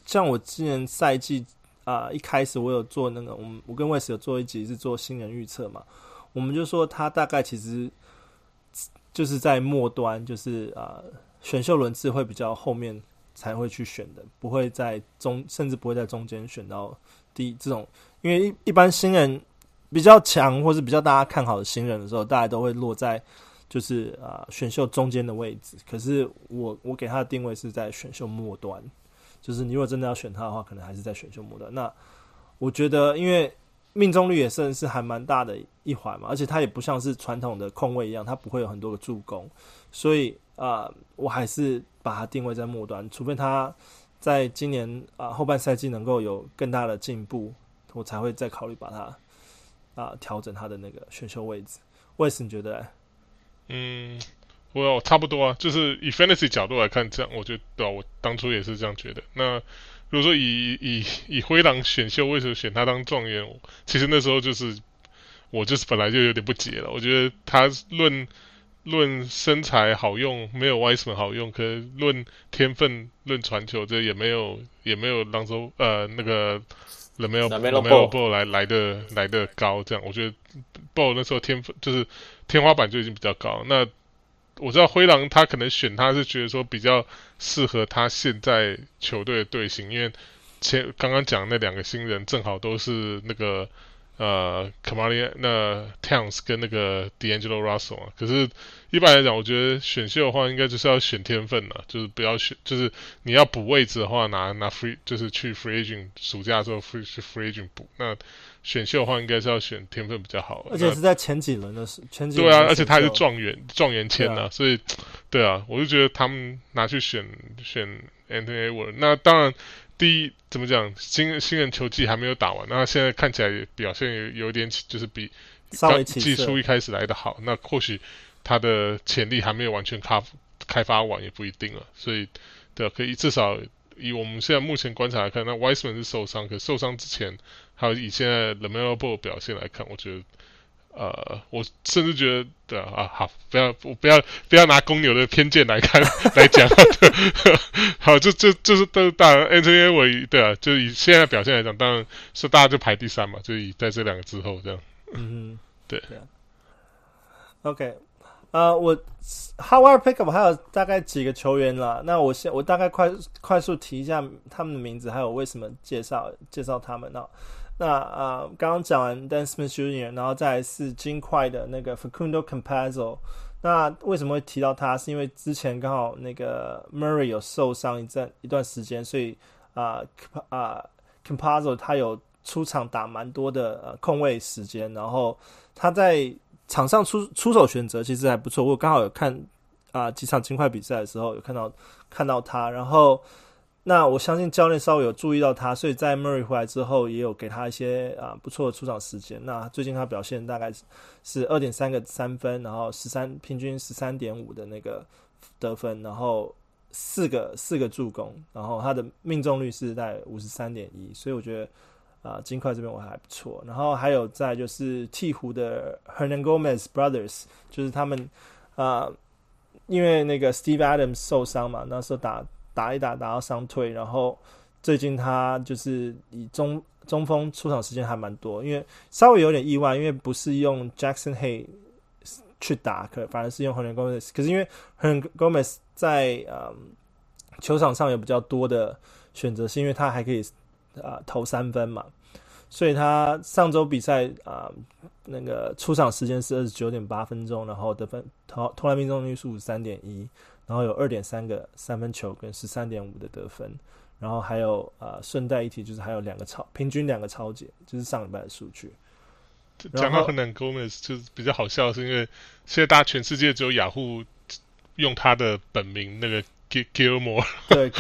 像我今年赛季啊，一开始我有做那个，我们我跟 Wes 有做一集是做新人预测嘛，我们就说他大概其实就是在末端，就是啊，选秀轮次会比较后面才会去选的，不会在中，甚至不会在中间选到第一这种，因为一一般新人。比较强或是比较大家看好的新人的时候，大家都会落在就是啊、选秀中间的位置。可是我我给他的定位是在选秀末端，就是你如果真的要选他的话，可能还是在选秀末端。那我觉得，因为命中率也算是还蛮大的一环嘛，而且他也不像是传统的控卫一样，他不会有很多的助攻，所以啊、我还是把他定位在末端，除非他在今年啊、后半赛季能够有更大的进步，我才会再考虑把他。啊，调整他的那个选秀位置，为什么你觉得？嗯，我差不多啊，就是以 fantasy 角度来看，这样我觉得，我当初也是这样觉得。那如果说以以以灰狼选秀为什么选他当状元？其实那时候就是我就是本来就有点不解了。我觉得他论论身材好用，没有 Wiseman 好用，可是论天分、论传球，这也没有也没有当初呃那个。LaMelo LaMelo Ball 来来的来的高，这样我觉得 Ball 那时候天分就是天花板就已经比较高。那我知道灰狼他可能选他是觉得说比较适合他现在球队的队形，因为前刚刚讲那两个新人正好都是那个。呃 c a m a l i 那 Towns 跟那个 D'Angelo Russell 啊，可是，一般来讲，我觉得选秀的话，应该就是要选天分了，就是不要选，就是你要补位置的话，拿拿 free，就是去 free agent 暑假之后 free 去 free agent 补。那选秀的话，应该是要选天分比较好。而且是在前几轮的时，前几轮对啊，而且他还是状元状元签呢，所以，对啊，我就觉得他们拿去选选 Anthony Edwards，那当然。第一，怎么讲？新新人球季还没有打完，那现在看起来表现有有点，就是比刚季初一开始来的好。那或许他的潜力还没有完全开开发完，也不一定了。所以，对，可以至少以我们现在目前观察来看，那 Wiseman 是受伤，可受伤之前，还有以现在 LaMelo Ball 表现来看，我觉得。呃，我甚至觉得，对啊，好，不要，我不要，不要拿公牛的偏见来看来讲。好，就就就是都当然，Anthony Edwards 对啊，就以现在表现来讲，当然是大家就排第三嘛，就以在这两个之后这样。嗯，对。对啊、OK，呃，我 Howard Pickup 还有大概几个球员了，那我先我大概快快速提一下他们的名字，还有为什么介绍介绍他们呢？那啊，刚刚讲完 Dan Smith Jr.，然后再来是金块的那个 Facundo Campazzo。那为什么会提到他？是因为之前刚好那个 Murray 有受伤一阵一段时间，所以啊啊 Campazzo 他有出场打蛮多的呃控卫时间，然后他在场上出出手选择其实还不错。我刚好有看啊、几场金块比赛的时候有看到看到他，然后。那我相信教练稍微有注意到他，所以在 Murray 回来之后，也有给他一些啊不错的出场时间。那最近他表现大概是二点三个三分，然后十三平均十三点五的那个得分，然后四个四个助攻，然后他的命中率是在五十三点一，所以我觉得啊，金块这边我还不错。然后还有再就是鹈鹕的 Hernangomez Brothers，就是他们啊，因为那个 Steve Adams 受伤嘛，那时候打打一打打到伤退，然后最近他就是以中中锋出场时间还蛮多，因为稍微有点意外，因为不是用 Jackson Hay 去打，可反而是用 Hernangomez，可是因为 Hernangomez 在嗯球场上有比较多的选择性，因为他还可以啊、投三分嘛，所以他上周比赛啊、那个出场时间是二十九点八分钟，然后得分投投篮命中率是五十三点一，然后有二点三个三分球跟十三点五的得分，然后还有呃顺带一提就是还有两个超平均两个超解，就是上礼拜的数据。讲到 Hernangomez 就是比较好笑，是因为现在大家全世界只有雅虎用他的本名那个 Gilmore，对，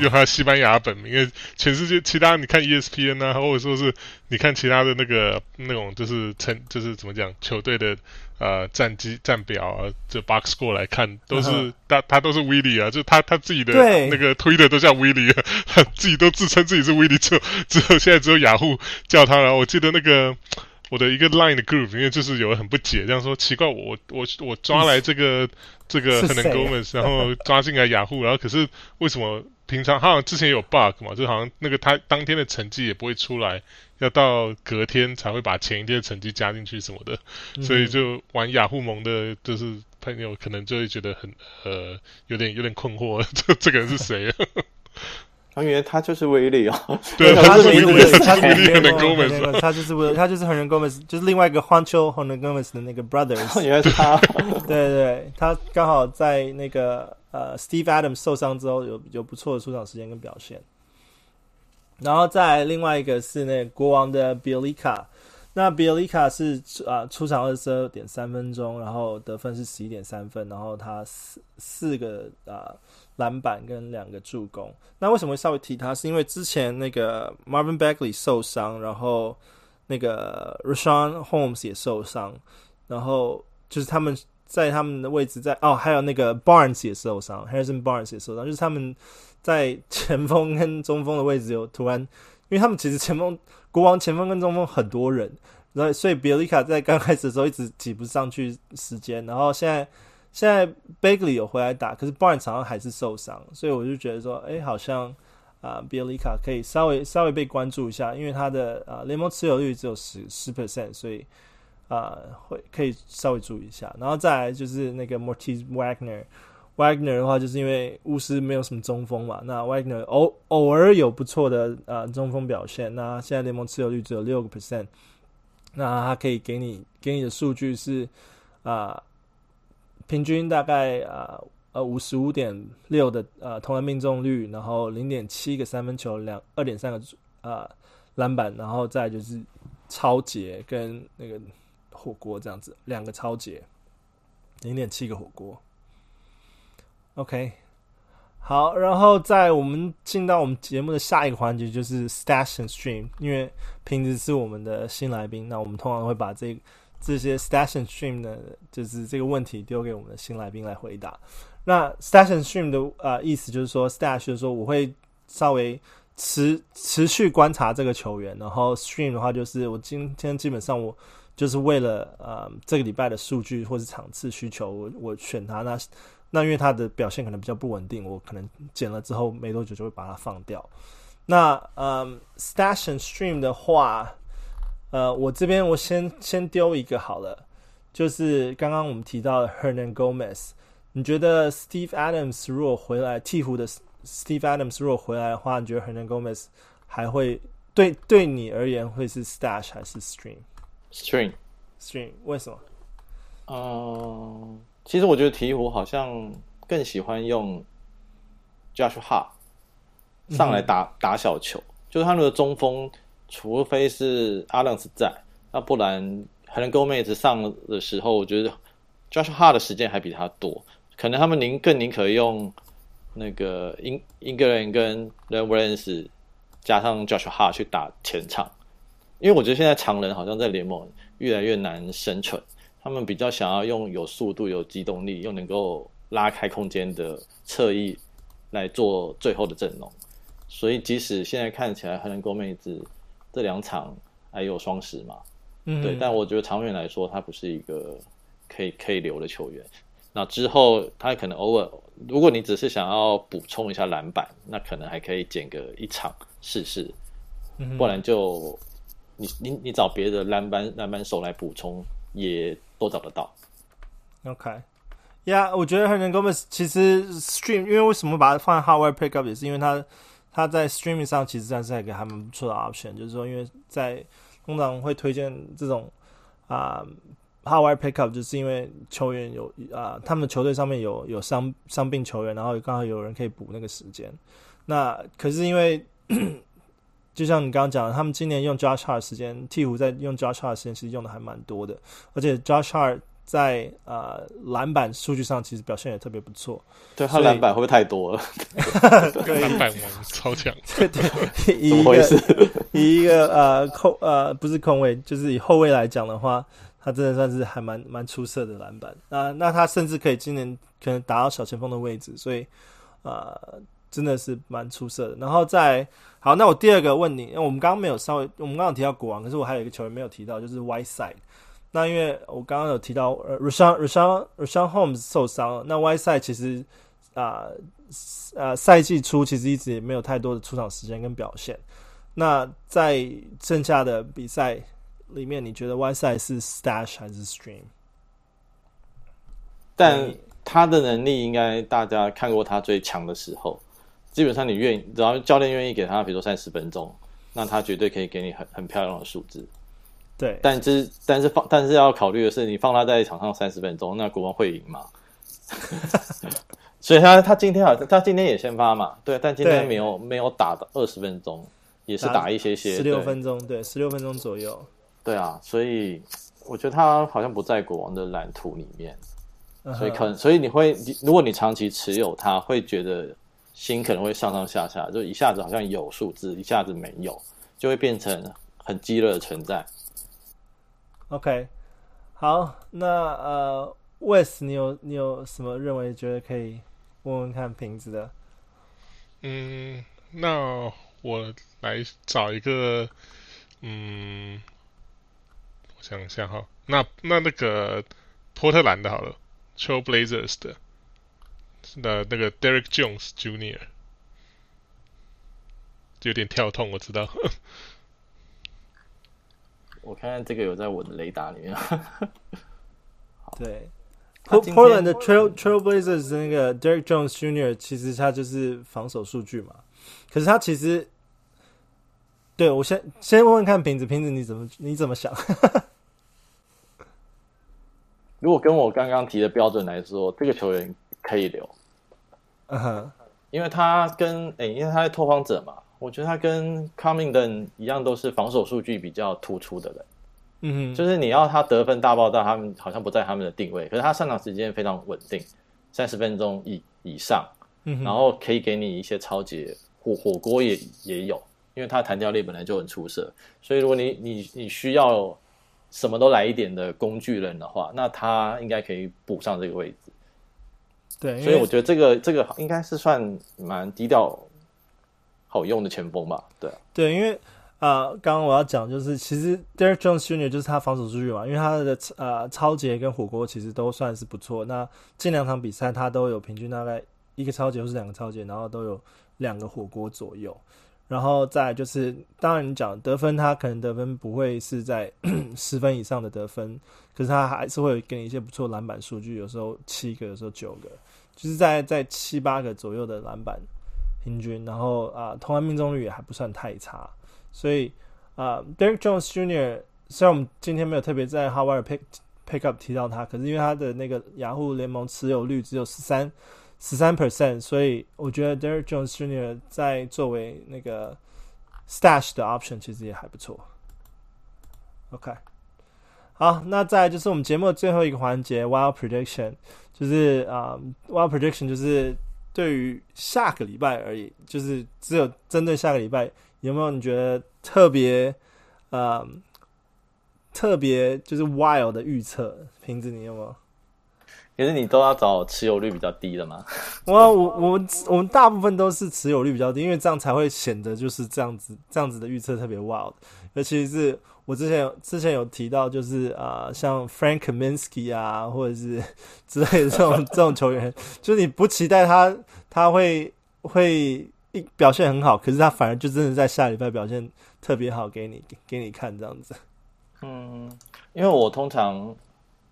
用他西班牙本名，因为全世界其他你看 ESPN 啊，或者说是你看其他的那个那种就是成就是怎么讲球队的呃战绩战表啊，就 box score 来看都是、他他都是 Willie 啊，就他他自己的那个推的都叫 Willie，啊，他自己都自称自己是 Willie，之后之后现在只有雅虎叫他了。我记得那个。我的一个 Line 的 group，因为就是有人很不解，这样说奇怪，我我我抓来这个这个 Hernangomez，然后抓进来雅虎，然后可是为什么平常他好像之前有 bug 嘛，就好像那个他当天的成绩也不会出来，要到隔天才会把前一天的成绩加进去什么的，所以就玩雅虎盟的，就是朋友可能就会觉得很呃有点有点困惑，这这个人是谁？我以为他就是威利哦，对，他是威利，他是威利 Hernangomez，他就是威，他就是 Hernangomez，就是另外一个 Juancho Hernangomez 的那个 brothers。原来是他，对对，他刚好在那个呃 Steve Adams 受伤之后有有不错的出场时间跟表现。然后再另外一个是那个国王的 Bielica 那 Bjelica 是啊、呃、出场二十二点三分钟，然后得分是十一点三分，然后他四四个啊。呃篮板跟两个助攻。那为什么会稍微提他？是因为之前那个 Marvin Bagley 受伤，然后那个 r a s h a n Holmes 也受伤，然后就是他们在他们的位置在哦，还有那个 Barnes 也受伤，Harrison Barnes 也受伤，就是他们在前锋跟中锋的位置有突然，因为他们其实前锋国王前锋跟中锋很多人，然后所以 Bjelica 在刚开始的时候一直挤不上去时间，然后现在。现在 Bagley 有回来打，可是 Barnes 好像还是受伤，所以我就觉得说，哎，好像啊 Bjelica 可以稍微稍微被关注一下，因为他的啊联盟持有率只有十十 percent，所以啊会可以稍微注意一下。然后再来就是那个 Moritz Wagner，Wagner 的话就是因为巫师没有什么中锋嘛，那 Wagner 偶偶尔有不错的啊中锋表现，那现在联盟持有率只有六个 percent，那他可以给你给你的数据是啊。平均大概啊呃五十五点六的呃投篮命中率，然后零点七个三分球，两二点三个啊篮板，然后再就是超节跟那个火锅这样子，两个超节，零点七个火锅。OK，好，然后在我们进到我们节目的下一个环节就是 Stash and Stream，因为平时是我们的新来宾，那我们通常会把这。这些 Stash and Stream 呢，就是这个问题丢给我们的新来宾来回答。那 Stash and Stream 的呃意思就是说，Stash 就是说我会稍微持持续观察这个球员，然后 Stream 的话就是我今天基本上我就是为了呃这个礼拜的数据或是场次需求，我我选他。那那因为他的表现可能比较不稳定，我可能剪了之后没多久就会把它放掉。那嗯 Stash and Stream 的话。呃，我这边我先先丢一个好了，就是刚刚我们提到的 Hernangomez，你觉得 Steve Adams 如果回来鹈鹕的 Steve Adams 如果回来的话，你觉得 Hernangomez 还会对对你而言会是 Stash 还是 Stream？Stream，Stream，为什么？嗯、呃，其实我觉得鹈鹕好像更喜欢用 Josh Hart 上来打、嗯、打小球，就是他们的中锋。除非是阿伦斯在，那不然 Hernangomez 上的时候，我觉得 Josh Hart 的时间还比他多。可能他们宁更宁可用那个英英格兰跟 Len Williams 加上 Josh Hart 去打前场，因为我觉得现在常人好像在联盟越来越难生存。他们比较想要用有速度、有机动力又能够拉开空间的侧翼来做最后的阵容。所以即使现在看起来，Hernangomez 这两场还有双十嘛，嗯，对，但我觉得长远来说，他不是一个可以可以留的球员。那之后他可能偶尔，如果你只是想要补充一下篮板，那可能还可以捡个一场试试，不然就你你你找别的篮板篮板手来补充也都找得到。OK，呀、yeah，我觉得 Hernangomez 其实 Stream，因为为什么把它放在 Hardware Pickup 也是因为他他在 Streaming 上其实算是一个还蛮不错的 option，就是说因为在通常会推荐这种啊。呃 Hardware Pickup 就是因为球员有啊、他们球队上面有有伤伤病球员，然后刚好有人可以补那个时间。那可是因为就像你刚刚讲的，他们今年用 Josh Hart 时间，鹈鹕在用 Josh Hart 时间其实用的还蛮多的，而且 Josh Hart 在呃篮板数据上其实表现也特别不错。对，他篮板会不会太多了？篮板王超强。对对，以一个 以一个呃控呃不是控卫，就是以后卫来讲的话。他真的算是还蛮蛮出色的篮板，那那他甚至可以今年可能打到小前锋的位置，所以啊、呃，真的是蛮出色的。然后再好，那我第二个问你，因为我们刚刚没有稍微，我们刚刚提到国王，可是我还有一个球员没有提到，就是 Whiteside。那因为我刚刚有提到呃，Rushan Rushan Rushan Holmes 受伤了，那 Whiteside 其实啊呃赛季初其实一直也没有太多的出场时间跟表现。那在剩下的比赛。里面你觉得 Whiteside 是 Stash 还是 Stream？但他的能力应该大家看过他最强的时候，基本上你愿意，只要教练愿意给他，比如说三十分钟，那他绝对可以给你很很漂亮的数字。对，但是但是放但是要考虑的是，你放他在场上三十分钟，那国王会赢吗？所以他他今天好像他今天也先发嘛，对，但今天没有没有打到二十分钟，也是打一些些十六分钟，对，十六分钟左右。对啊，所以我觉得他好像不在国王的蓝图里面，uh. 所以可能，所以你会，如果你长期持有他，会觉得心可能会上上下下，就一下子好像有数字，一下子没有，就会变成很激烈的存在。OK，好，那呃，Wes，你有你有什么认为觉得可以问问看瓶子的？嗯，那我来找一个，嗯。我想一下哈，那那那个波特兰的好了，Trail Blazers 的的那个 Derrick Jones Jr. 有点跳痛，我知道。我看看这个有在我的雷达里面。对，Portland 的 Trail Trail Blazers 那个 Derrick Jones Jr. 其实他就是防守数据嘛，可是他其实，对，我先先问问看瓶子，瓶子你怎么你怎么想？如果跟我刚刚提的标准来说，这个球员可以留，嗯哼，因为他跟诶、欸，因为他是拓荒者嘛，我觉得他跟 Covington 一样，都是防守数据比较突出的人，嗯哼，就是你要他得分大爆炸，他们好像不在他们的定位，可是他上场时间非常稳定，三十分钟以以上，嗯，然后可以给你一些超级火火锅也也有，因为他弹跳力本来就很出色，所以如果你你你需要。什么都来一点的工具人的话，那他应该可以补上这个位置。对，所以我觉得这个这个应该是算蛮低调、好用的前锋吧。对，对，因为啊，刚、呃、刚我要讲就是，其实 Derrick Jones Jr. 就是他防守数据嘛，因为他的呃超节跟火锅其实都算是不错。那近两场比赛他都有平均大概一个超节或是两个超节，然后都有两个火锅左右。然后再就是，当然你讲得分，他可能得分不会是在 十分以上的得分，可是他还是会给你一些不错篮板数据，有时候七个，有时候九个，就是在在七八个左右的篮板平均。然后啊，投篮命中率也还不算太差，所以啊，Derrick Jones Jr. 虽然我们今天没有特别在 Hardwire Pick Pick Up 提到他，可是因为他的那个雅虎联盟持有率只有十三。十三 percent，所以我觉得 Derrick Jones Jr. 在作为那个 stash 的 option 其实也还不错。OK，好，那再就是我们节目的最后一个环节 Wild Prediction，就是啊、um,，Wild Prediction 就是对于下个礼拜而已，就是只有针对下个礼拜，有没有你觉得特别呃、um, 特别就是 wild 的预测？瓶子你有没有？可是你都要找持有率比较低的嘛？我我我我们大部分都是持有率比较低，因为这样才会显得就是这样子这样子的预测特别 wild。尤其是我之前有之前有提到，就是啊、呃，像 Frank Kaminsky 啊，或者是 之类的这种这种球员，就是你不期待他他会会一表现很好，可是他反而就真的在下礼拜表现特别好，给你给你看这样子。嗯，因为我通常。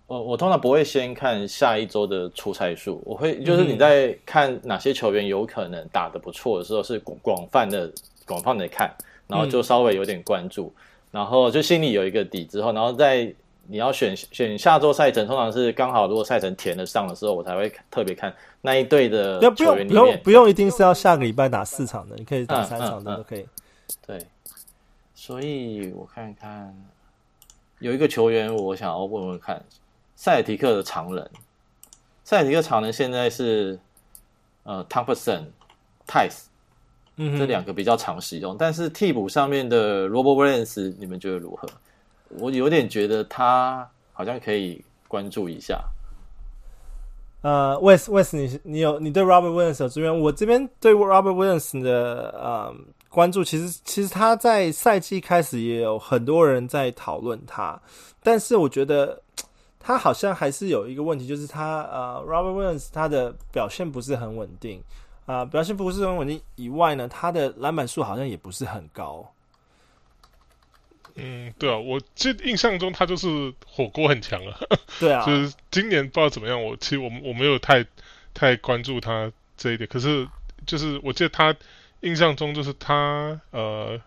我我通常不会先看下一周的出赛数，我会就是你在看哪些球员有可能打得不错的时候，是广广泛的广泛的看，然后就稍微有点关注，嗯、然后就心里有一个底之后，然后在你要选选下周赛程，通常是刚好如果赛程填得上的时候，我才会特别看那一队的球员里面。不用不用不用一定是要下个礼拜打四场的，你可以打三场的都可以。嗯嗯嗯、对，所以我看看有一个球员，我想要问问看。塞尔提克的常人，塞尔提克常人现在是呃，Thompson、Theis，嗯，这两个比较常使用。但是替补上面的 Robert Williams，你们觉得如何？我有点觉得他好像可以关注一下。呃，Wes Wes，你你有你对 Robert Williams 有这边？我这边对 Robert Williams 的呃关注，其实其实他在赛季开始也有很多人在讨论他，但是我觉得。他好像还是有一个问题，就是他呃，Robert Williams 他的表现不是很稳定啊、呃，表现不是很稳定以外呢，他的篮板数好像也不是很高。嗯，对啊，我记印象中他就是火锅很强啊。对啊，就是今年不知道怎么样，我其实我我没有太太关注他这一点，可是就是我记得他印象中就是他呃。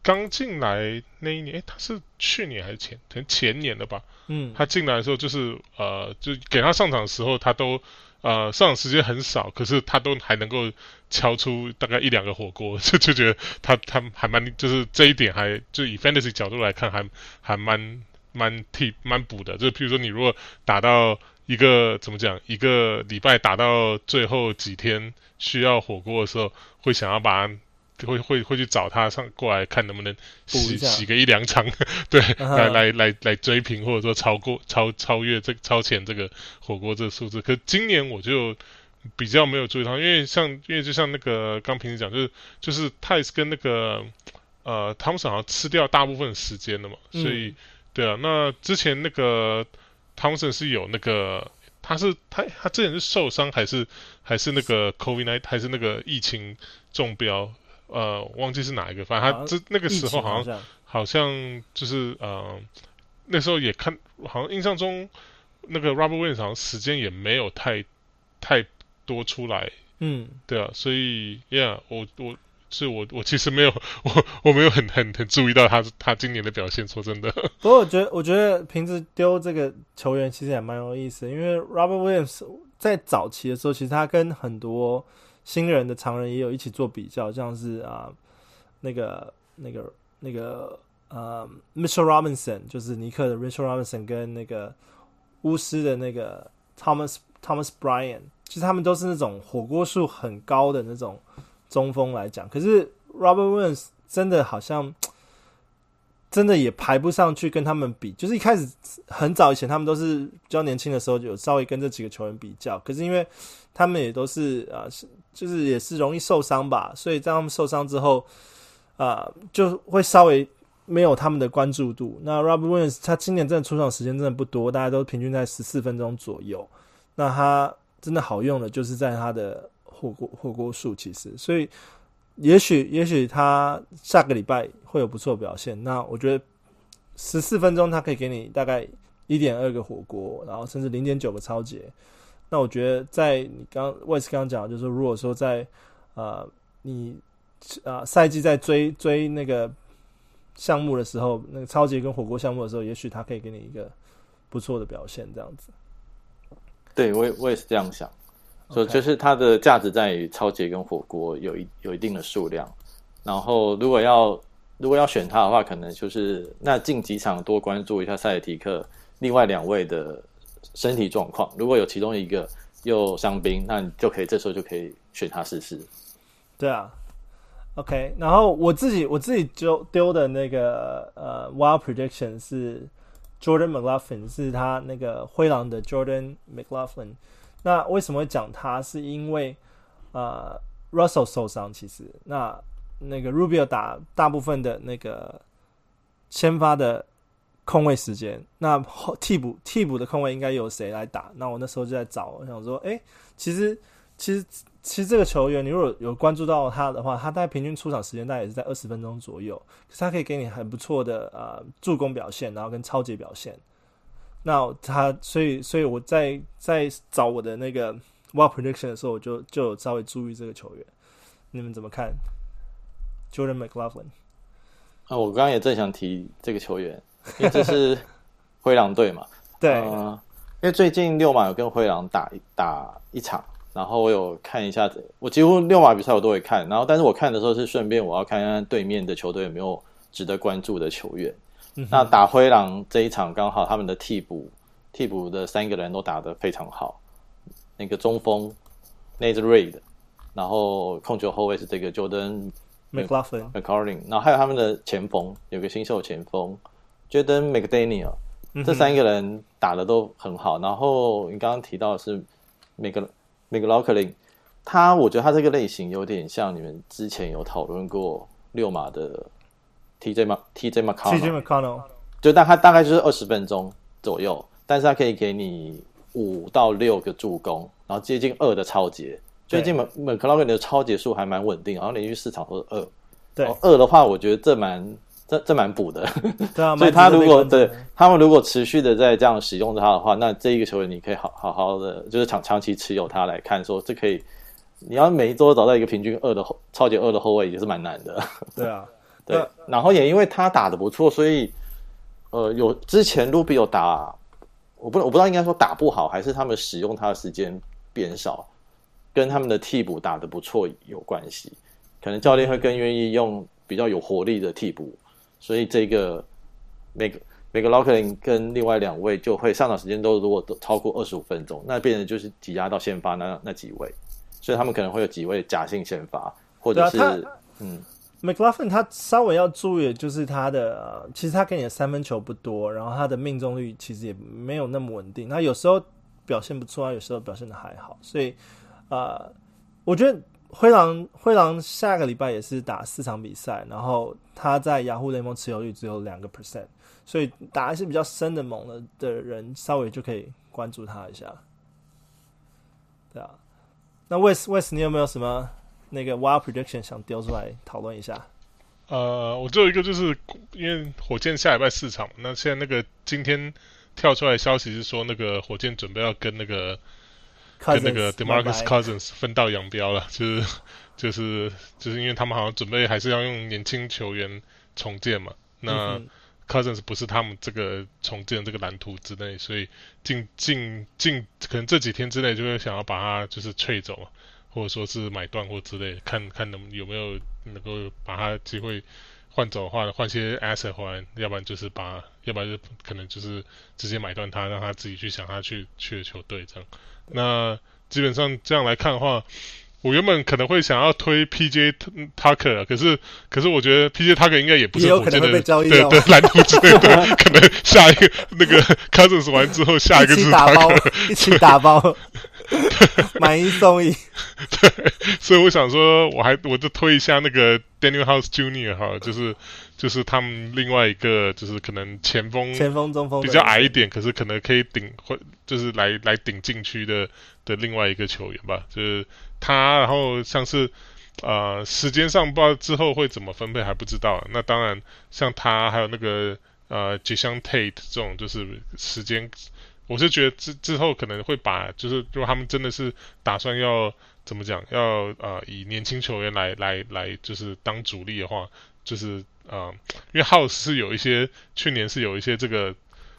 刚进来那一年，诶，他是去年还是前，前前年的吧？嗯，他进来的时候就是呃，就给他上场的时候，他都呃上场时间很少，可是他都还能够敲出大概一两个火锅，就 就觉得他他还蛮就是这一点还就以 fantasy 角度来看还还蛮蛮替蛮补的。就譬如说你如果打到一个怎么讲，一个礼拜打到最后几天需要火锅的时候，会想要把它。会会会去找他上过来看能不能洗洗个一两场，对，uh. 来来来来追平或者说超过超超越这超前这个火锅这个数字。可今年我就比较没有注意到，因为像因为就像那个刚平时讲，就是就是 Theis 跟那个呃汤姆森好像吃掉大部分时间了嘛，所以、嗯、对啊，那之前那个汤姆森是有那个他是他他之前是受伤还是还是那个 COVID-19 还是那个疫情中标？呃，忘记是哪一个，反正他这那个时候好像好像，就是呃，那时候也看，好像印象中那个 Robert Williams 好像时间也没有太太多出来，嗯，对啊，所以，Yeah，我我是我我其实没有 我我没有很很很注意到他他今年的表现，说真的。不过我觉得我觉得平时丢这个球员其实也蛮有意思，因为 Robert Williams 在早期的时候，其实他跟很多。新人的常人也有一起做比较，像是啊，那个、那个、那个呃，Mitchell Robinson，就是尼克的 Mitchell Robinson，跟那个巫师的那个 Thomas Thomas Bryan，其实他们都是那种火锅数很高的那种中锋来讲。可是 Robert Williams 真的好像真的也排不上去跟他们比。就是一开始很早以前，他们都是比较年轻的时候，有稍微跟这几个球员比较。可是因为他们也都是啊，就是也是容易受伤吧，所以在他们受伤之后，啊，就会稍微没有他们的关注度。那 Robert Williams 他今年真的出场时间真的不多，大家都平均在十四分钟左右。那他真的好用的就是在他的火锅火锅数，其实，所以也许也许他下个礼拜会有不错表现。那我觉得十四分钟他可以给你大概一点二个火锅，然后甚至零点九个超节。那我觉得，在你刚 Wes 刚刚讲，就是如果说在呃你啊赛季在追追那个项目的时候，那个超级跟火锅项目的时候，也许他可以给你一个不错的表现，这样子。对，我也我也是这样想，所以就是它的价值在于超级跟火锅有一有一定的数量。然后如果要如果要选他的话，可能就是那近几场多关注一下塞尔提克另外两位的。身体状况，如果有其中一个又伤兵，那你就可以这时候就可以选他试试。对啊，OK。然后我自己我自己丢丢的那个呃，Wild Prediction 是 Jordan McLaughlin 是他那个灰狼的 Jordan McLaughlin。那为什么会讲他？是因为呃 Russell 受伤，其实那那个 Rubio 打大部分的那个先发的空位时间，那替补替补的空位应该由谁来打？那我那时候就在找，我想说，哎、其实其实其实这个球员，你如果有关注到他的话，他大概平均出场时间大概也是在二十分钟左右，可是他可以给你很不错的呃助攻表现，然后跟抄截表现。那他所以所以我在在找我的那个 Wild Prediction 的时候，我就就有稍微注意这个球员。你们怎么看？Jordan McLaughlin？啊，我刚刚也正想提这个球员，因为这是灰狼队嘛。对、呃，因为最近六马有跟灰狼打打一场，然后我有看一下，我几乎六马比赛我都会看，然后但是我看的时候是顺便我要看看对面的球队有没有值得关注的球员。嗯、那打灰狼这一场刚好他们的替补替补的三个人都打得非常好，那个中锋 Nate Reid，然后控球后卫是这个 Jordan。McLaughlin、McLaughlin，然后还有他们的前锋，有个新秀前锋，Jordan McDaniel，这三个人打得都很好。然后你刚刚提到的是 McLaughlin，他我觉得他这个类型有点像你们之前有讨论过六马的 TJ 马 TJ McConnell，TJ McConnell，就大他大概就是二十分钟左右，但是他可以给你五到六个助攻，然后接近二的超节。最近 McLaughlin 的超节数还蛮稳定，然后连续四场都是二。对，二的话，我觉得这蛮这这蛮补的。对啊，所以他如果对他们如果持续的在这样使用他的话，那这一个球员你可以好好好的就是长长期持有他来看，说这可以，你要每一周找到一个平均二的后超级二的后卫也是蛮难的。对啊，对。然后也因为他打的不错，所以呃，有之前 Rubio 打，我不我不知道应该说打不好，还是他们使用他的时间变少。跟他们的替补打的不错有关系，可能教练会更愿意用比较有活力的替补，所以这个每个每个 McLaughlin 跟另外两位就会上场时间都如果都超过二十五分钟，那变成就是挤压到先发那那几位，所以他们可能会有几位假性先发，或者是、啊、嗯，McLaughlin 他稍微要注意的就是他的，其实他给你的三分球不多，然后他的命中率其实也没有那么稳定，他有时候表现不错，他有时候表现的还好，所以。呃，我觉得灰狼灰狼下个礼拜也是打四场比赛，然后他在雅虎联盟持有率只有两个 percent，所以打一些比较深的猛的的人，稍微就可以关注他一下。对啊，那 Wes Wes，你有没有什么那个 Wild Prediction 想丢出来讨论一下？呃，我只有一个就是因为火箭下礼拜四场，那现在那个今天跳出来消息是说，那个火箭准备要跟那个。跟那个 DeMarcus Cousins 分道扬镳了，就是就是就是因为他们好像准备还是要用年轻球员重建嘛，那 Cousins 不是他们这个重建这个蓝图之内，所以近近近可能这几天之内就会想要把他就是 trade 走，或者说是买断或之类，看看能有没有能够把他机会换走的话，换些 asset 回来，要不然就是把，要不然就可能就是直接买断他，让他自己去想他去去的球队这样。那基本上这样来看的话，我原本可能会想要推 PJ Tucker，可是可是我觉得 PJ Tucker 应该也不是火箭的，对对 蓝图之类的，可能下一个那个 Cousins 完之后，下一个是 Tucker，一起打包，买一送一。对，所以我想说，我还我就推一下那个 Daniel House Junior 哈，就是。就是他们另外一个，就是可能前锋、前锋、中锋比较矮一点，可是可能可以顶，或就是来来顶禁区的的另外一个球员吧。就是他，然后像是呃时间上不知道之后会怎么分配还不知道。那当然，像他还有那个呃 Jae'Sean Tate 这种，就是时间，我是觉得之之后可能会把，就是如果他们真的是打算要怎么讲，要呃以年轻球员来来来就是当主力的话，就是。呃、因为 House 是有一些去年是有一些这个，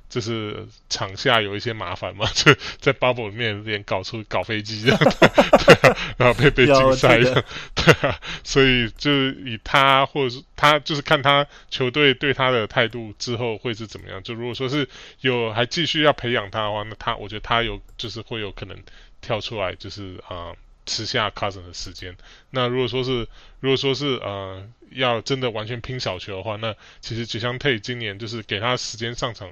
就是场下有一些麻烦嘛，就在 Bubble 里面有点搞出搞飞机这样，对啊，然后被被禁赛这样，对啊，所以就以他或者是他就是看他球队对他的态度之后会是怎么样。就如果说是有还继续要培养他的话，那他我觉得他有就是会有可能跳出来，就是啊。嗯吃下 Cousins 的时间，那如果说是，如果说是呃，要真的完全拼小球的话，那其实 Jae'Sean Tate 今年就是给他时间上场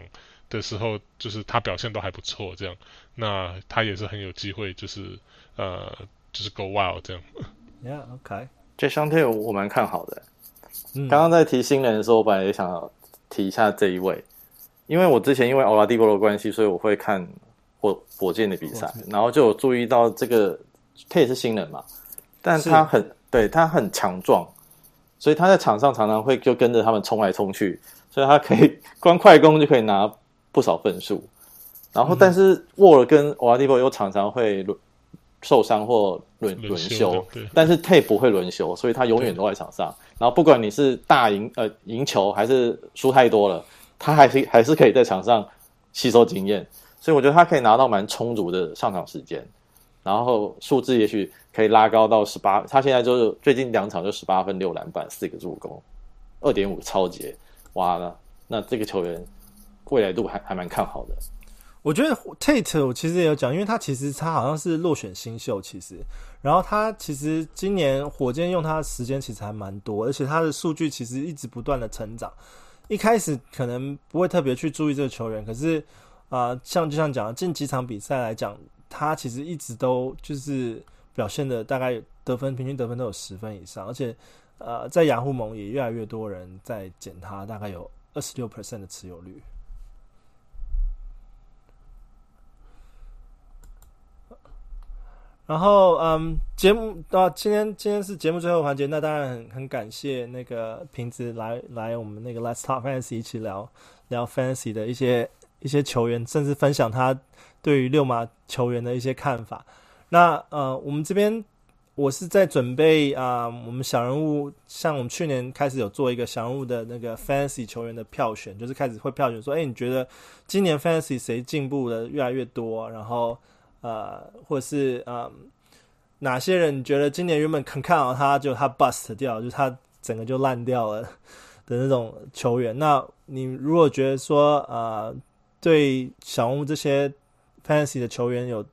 的时候，就是他表现都还不错，这样，那他也是很有机会，就是呃，就是 go wild 这样。Yeah，OK，这双队我蛮看好的。嗯，刚刚在提新人的时候，我本来也想提一下这一位，因为我之前因为奥拉迪波的关系，所以我会看火火箭的比赛，然后就有注意到这个，他也是新人嘛，但他很对他很强壮，所以他在场上常常会就跟着他们冲来冲去，所以他可以 光快攻就可以拿不少分数。然后，但是沃尔跟奥拉迪波又常常会轮受伤或轮轮休，但是 Tate 不会轮休，所以他永远都在场上。然后不管你是大赢呃赢球还是输太多了，他还是还是可以在场上吸收经验。所以我觉得他可以拿到蛮充足的上场时间，然后数字也许可以拉高到十八。他现在就是最近两场就十八分六篮板四个助攻，二点五超节，哇了！那这个球员未来度还还蛮看好的。我觉得 Tate 我其实也有讲，因为他其实他好像是落选新秀，其实，然后他其实今年火箭用他的时间其实还蛮多，而且他的数据其实一直不断的成长。一开始可能不会特别去注意这个球员，可是啊、像就像讲近几场比赛来讲，他其实一直都就是表现的大概得分平均得分都有十分以上，而且呃，在雅虎盟也越来越多人在捡他，大概有二十六 percent 的持有率。然后，嗯，节目到今天，今天是节目最后环节，那当然很很感谢那个瓶子来来我们那个 Let's Talk Fantasy 一起聊聊 Fantasy 的一些一些球员，甚至分享他对于六马球员的一些看法。那呃，我们这边我是在准备啊、我们小人物像我们去年开始有做一个小人物的那个 Fantasy 球员的票选，就是开始会票选说，哎，你觉得今年 Fantasy 谁进步的越来越多？然后。呃，或者是嗯，哪些人觉得今年原本很看好他，就他 bust 掉，就他整个就烂掉了的那种球员？那你如果觉得说，呃，对小屋这些 fantasy 的球员有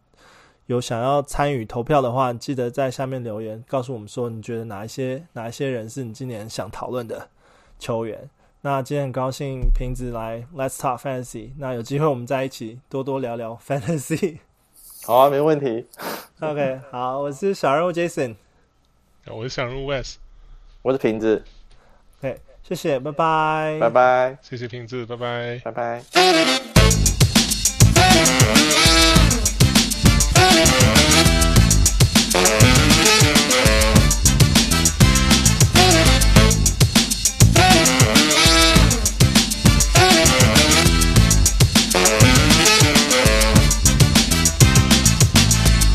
有想要参与投票的话，记得在下面留言告诉我们说，你觉得哪一些哪一些人是你今年想讨论的球员？那今天很高兴瓶子来 Let's Talk Fantasy，那有机会我们在一起多多聊聊 fantasy。好啊，没问题。OK，好，我是小人物 Jason，我是小人物 Wes，我是瓶子。OK，谢谢，拜拜，拜拜，谢谢瓶子，拜拜，拜拜。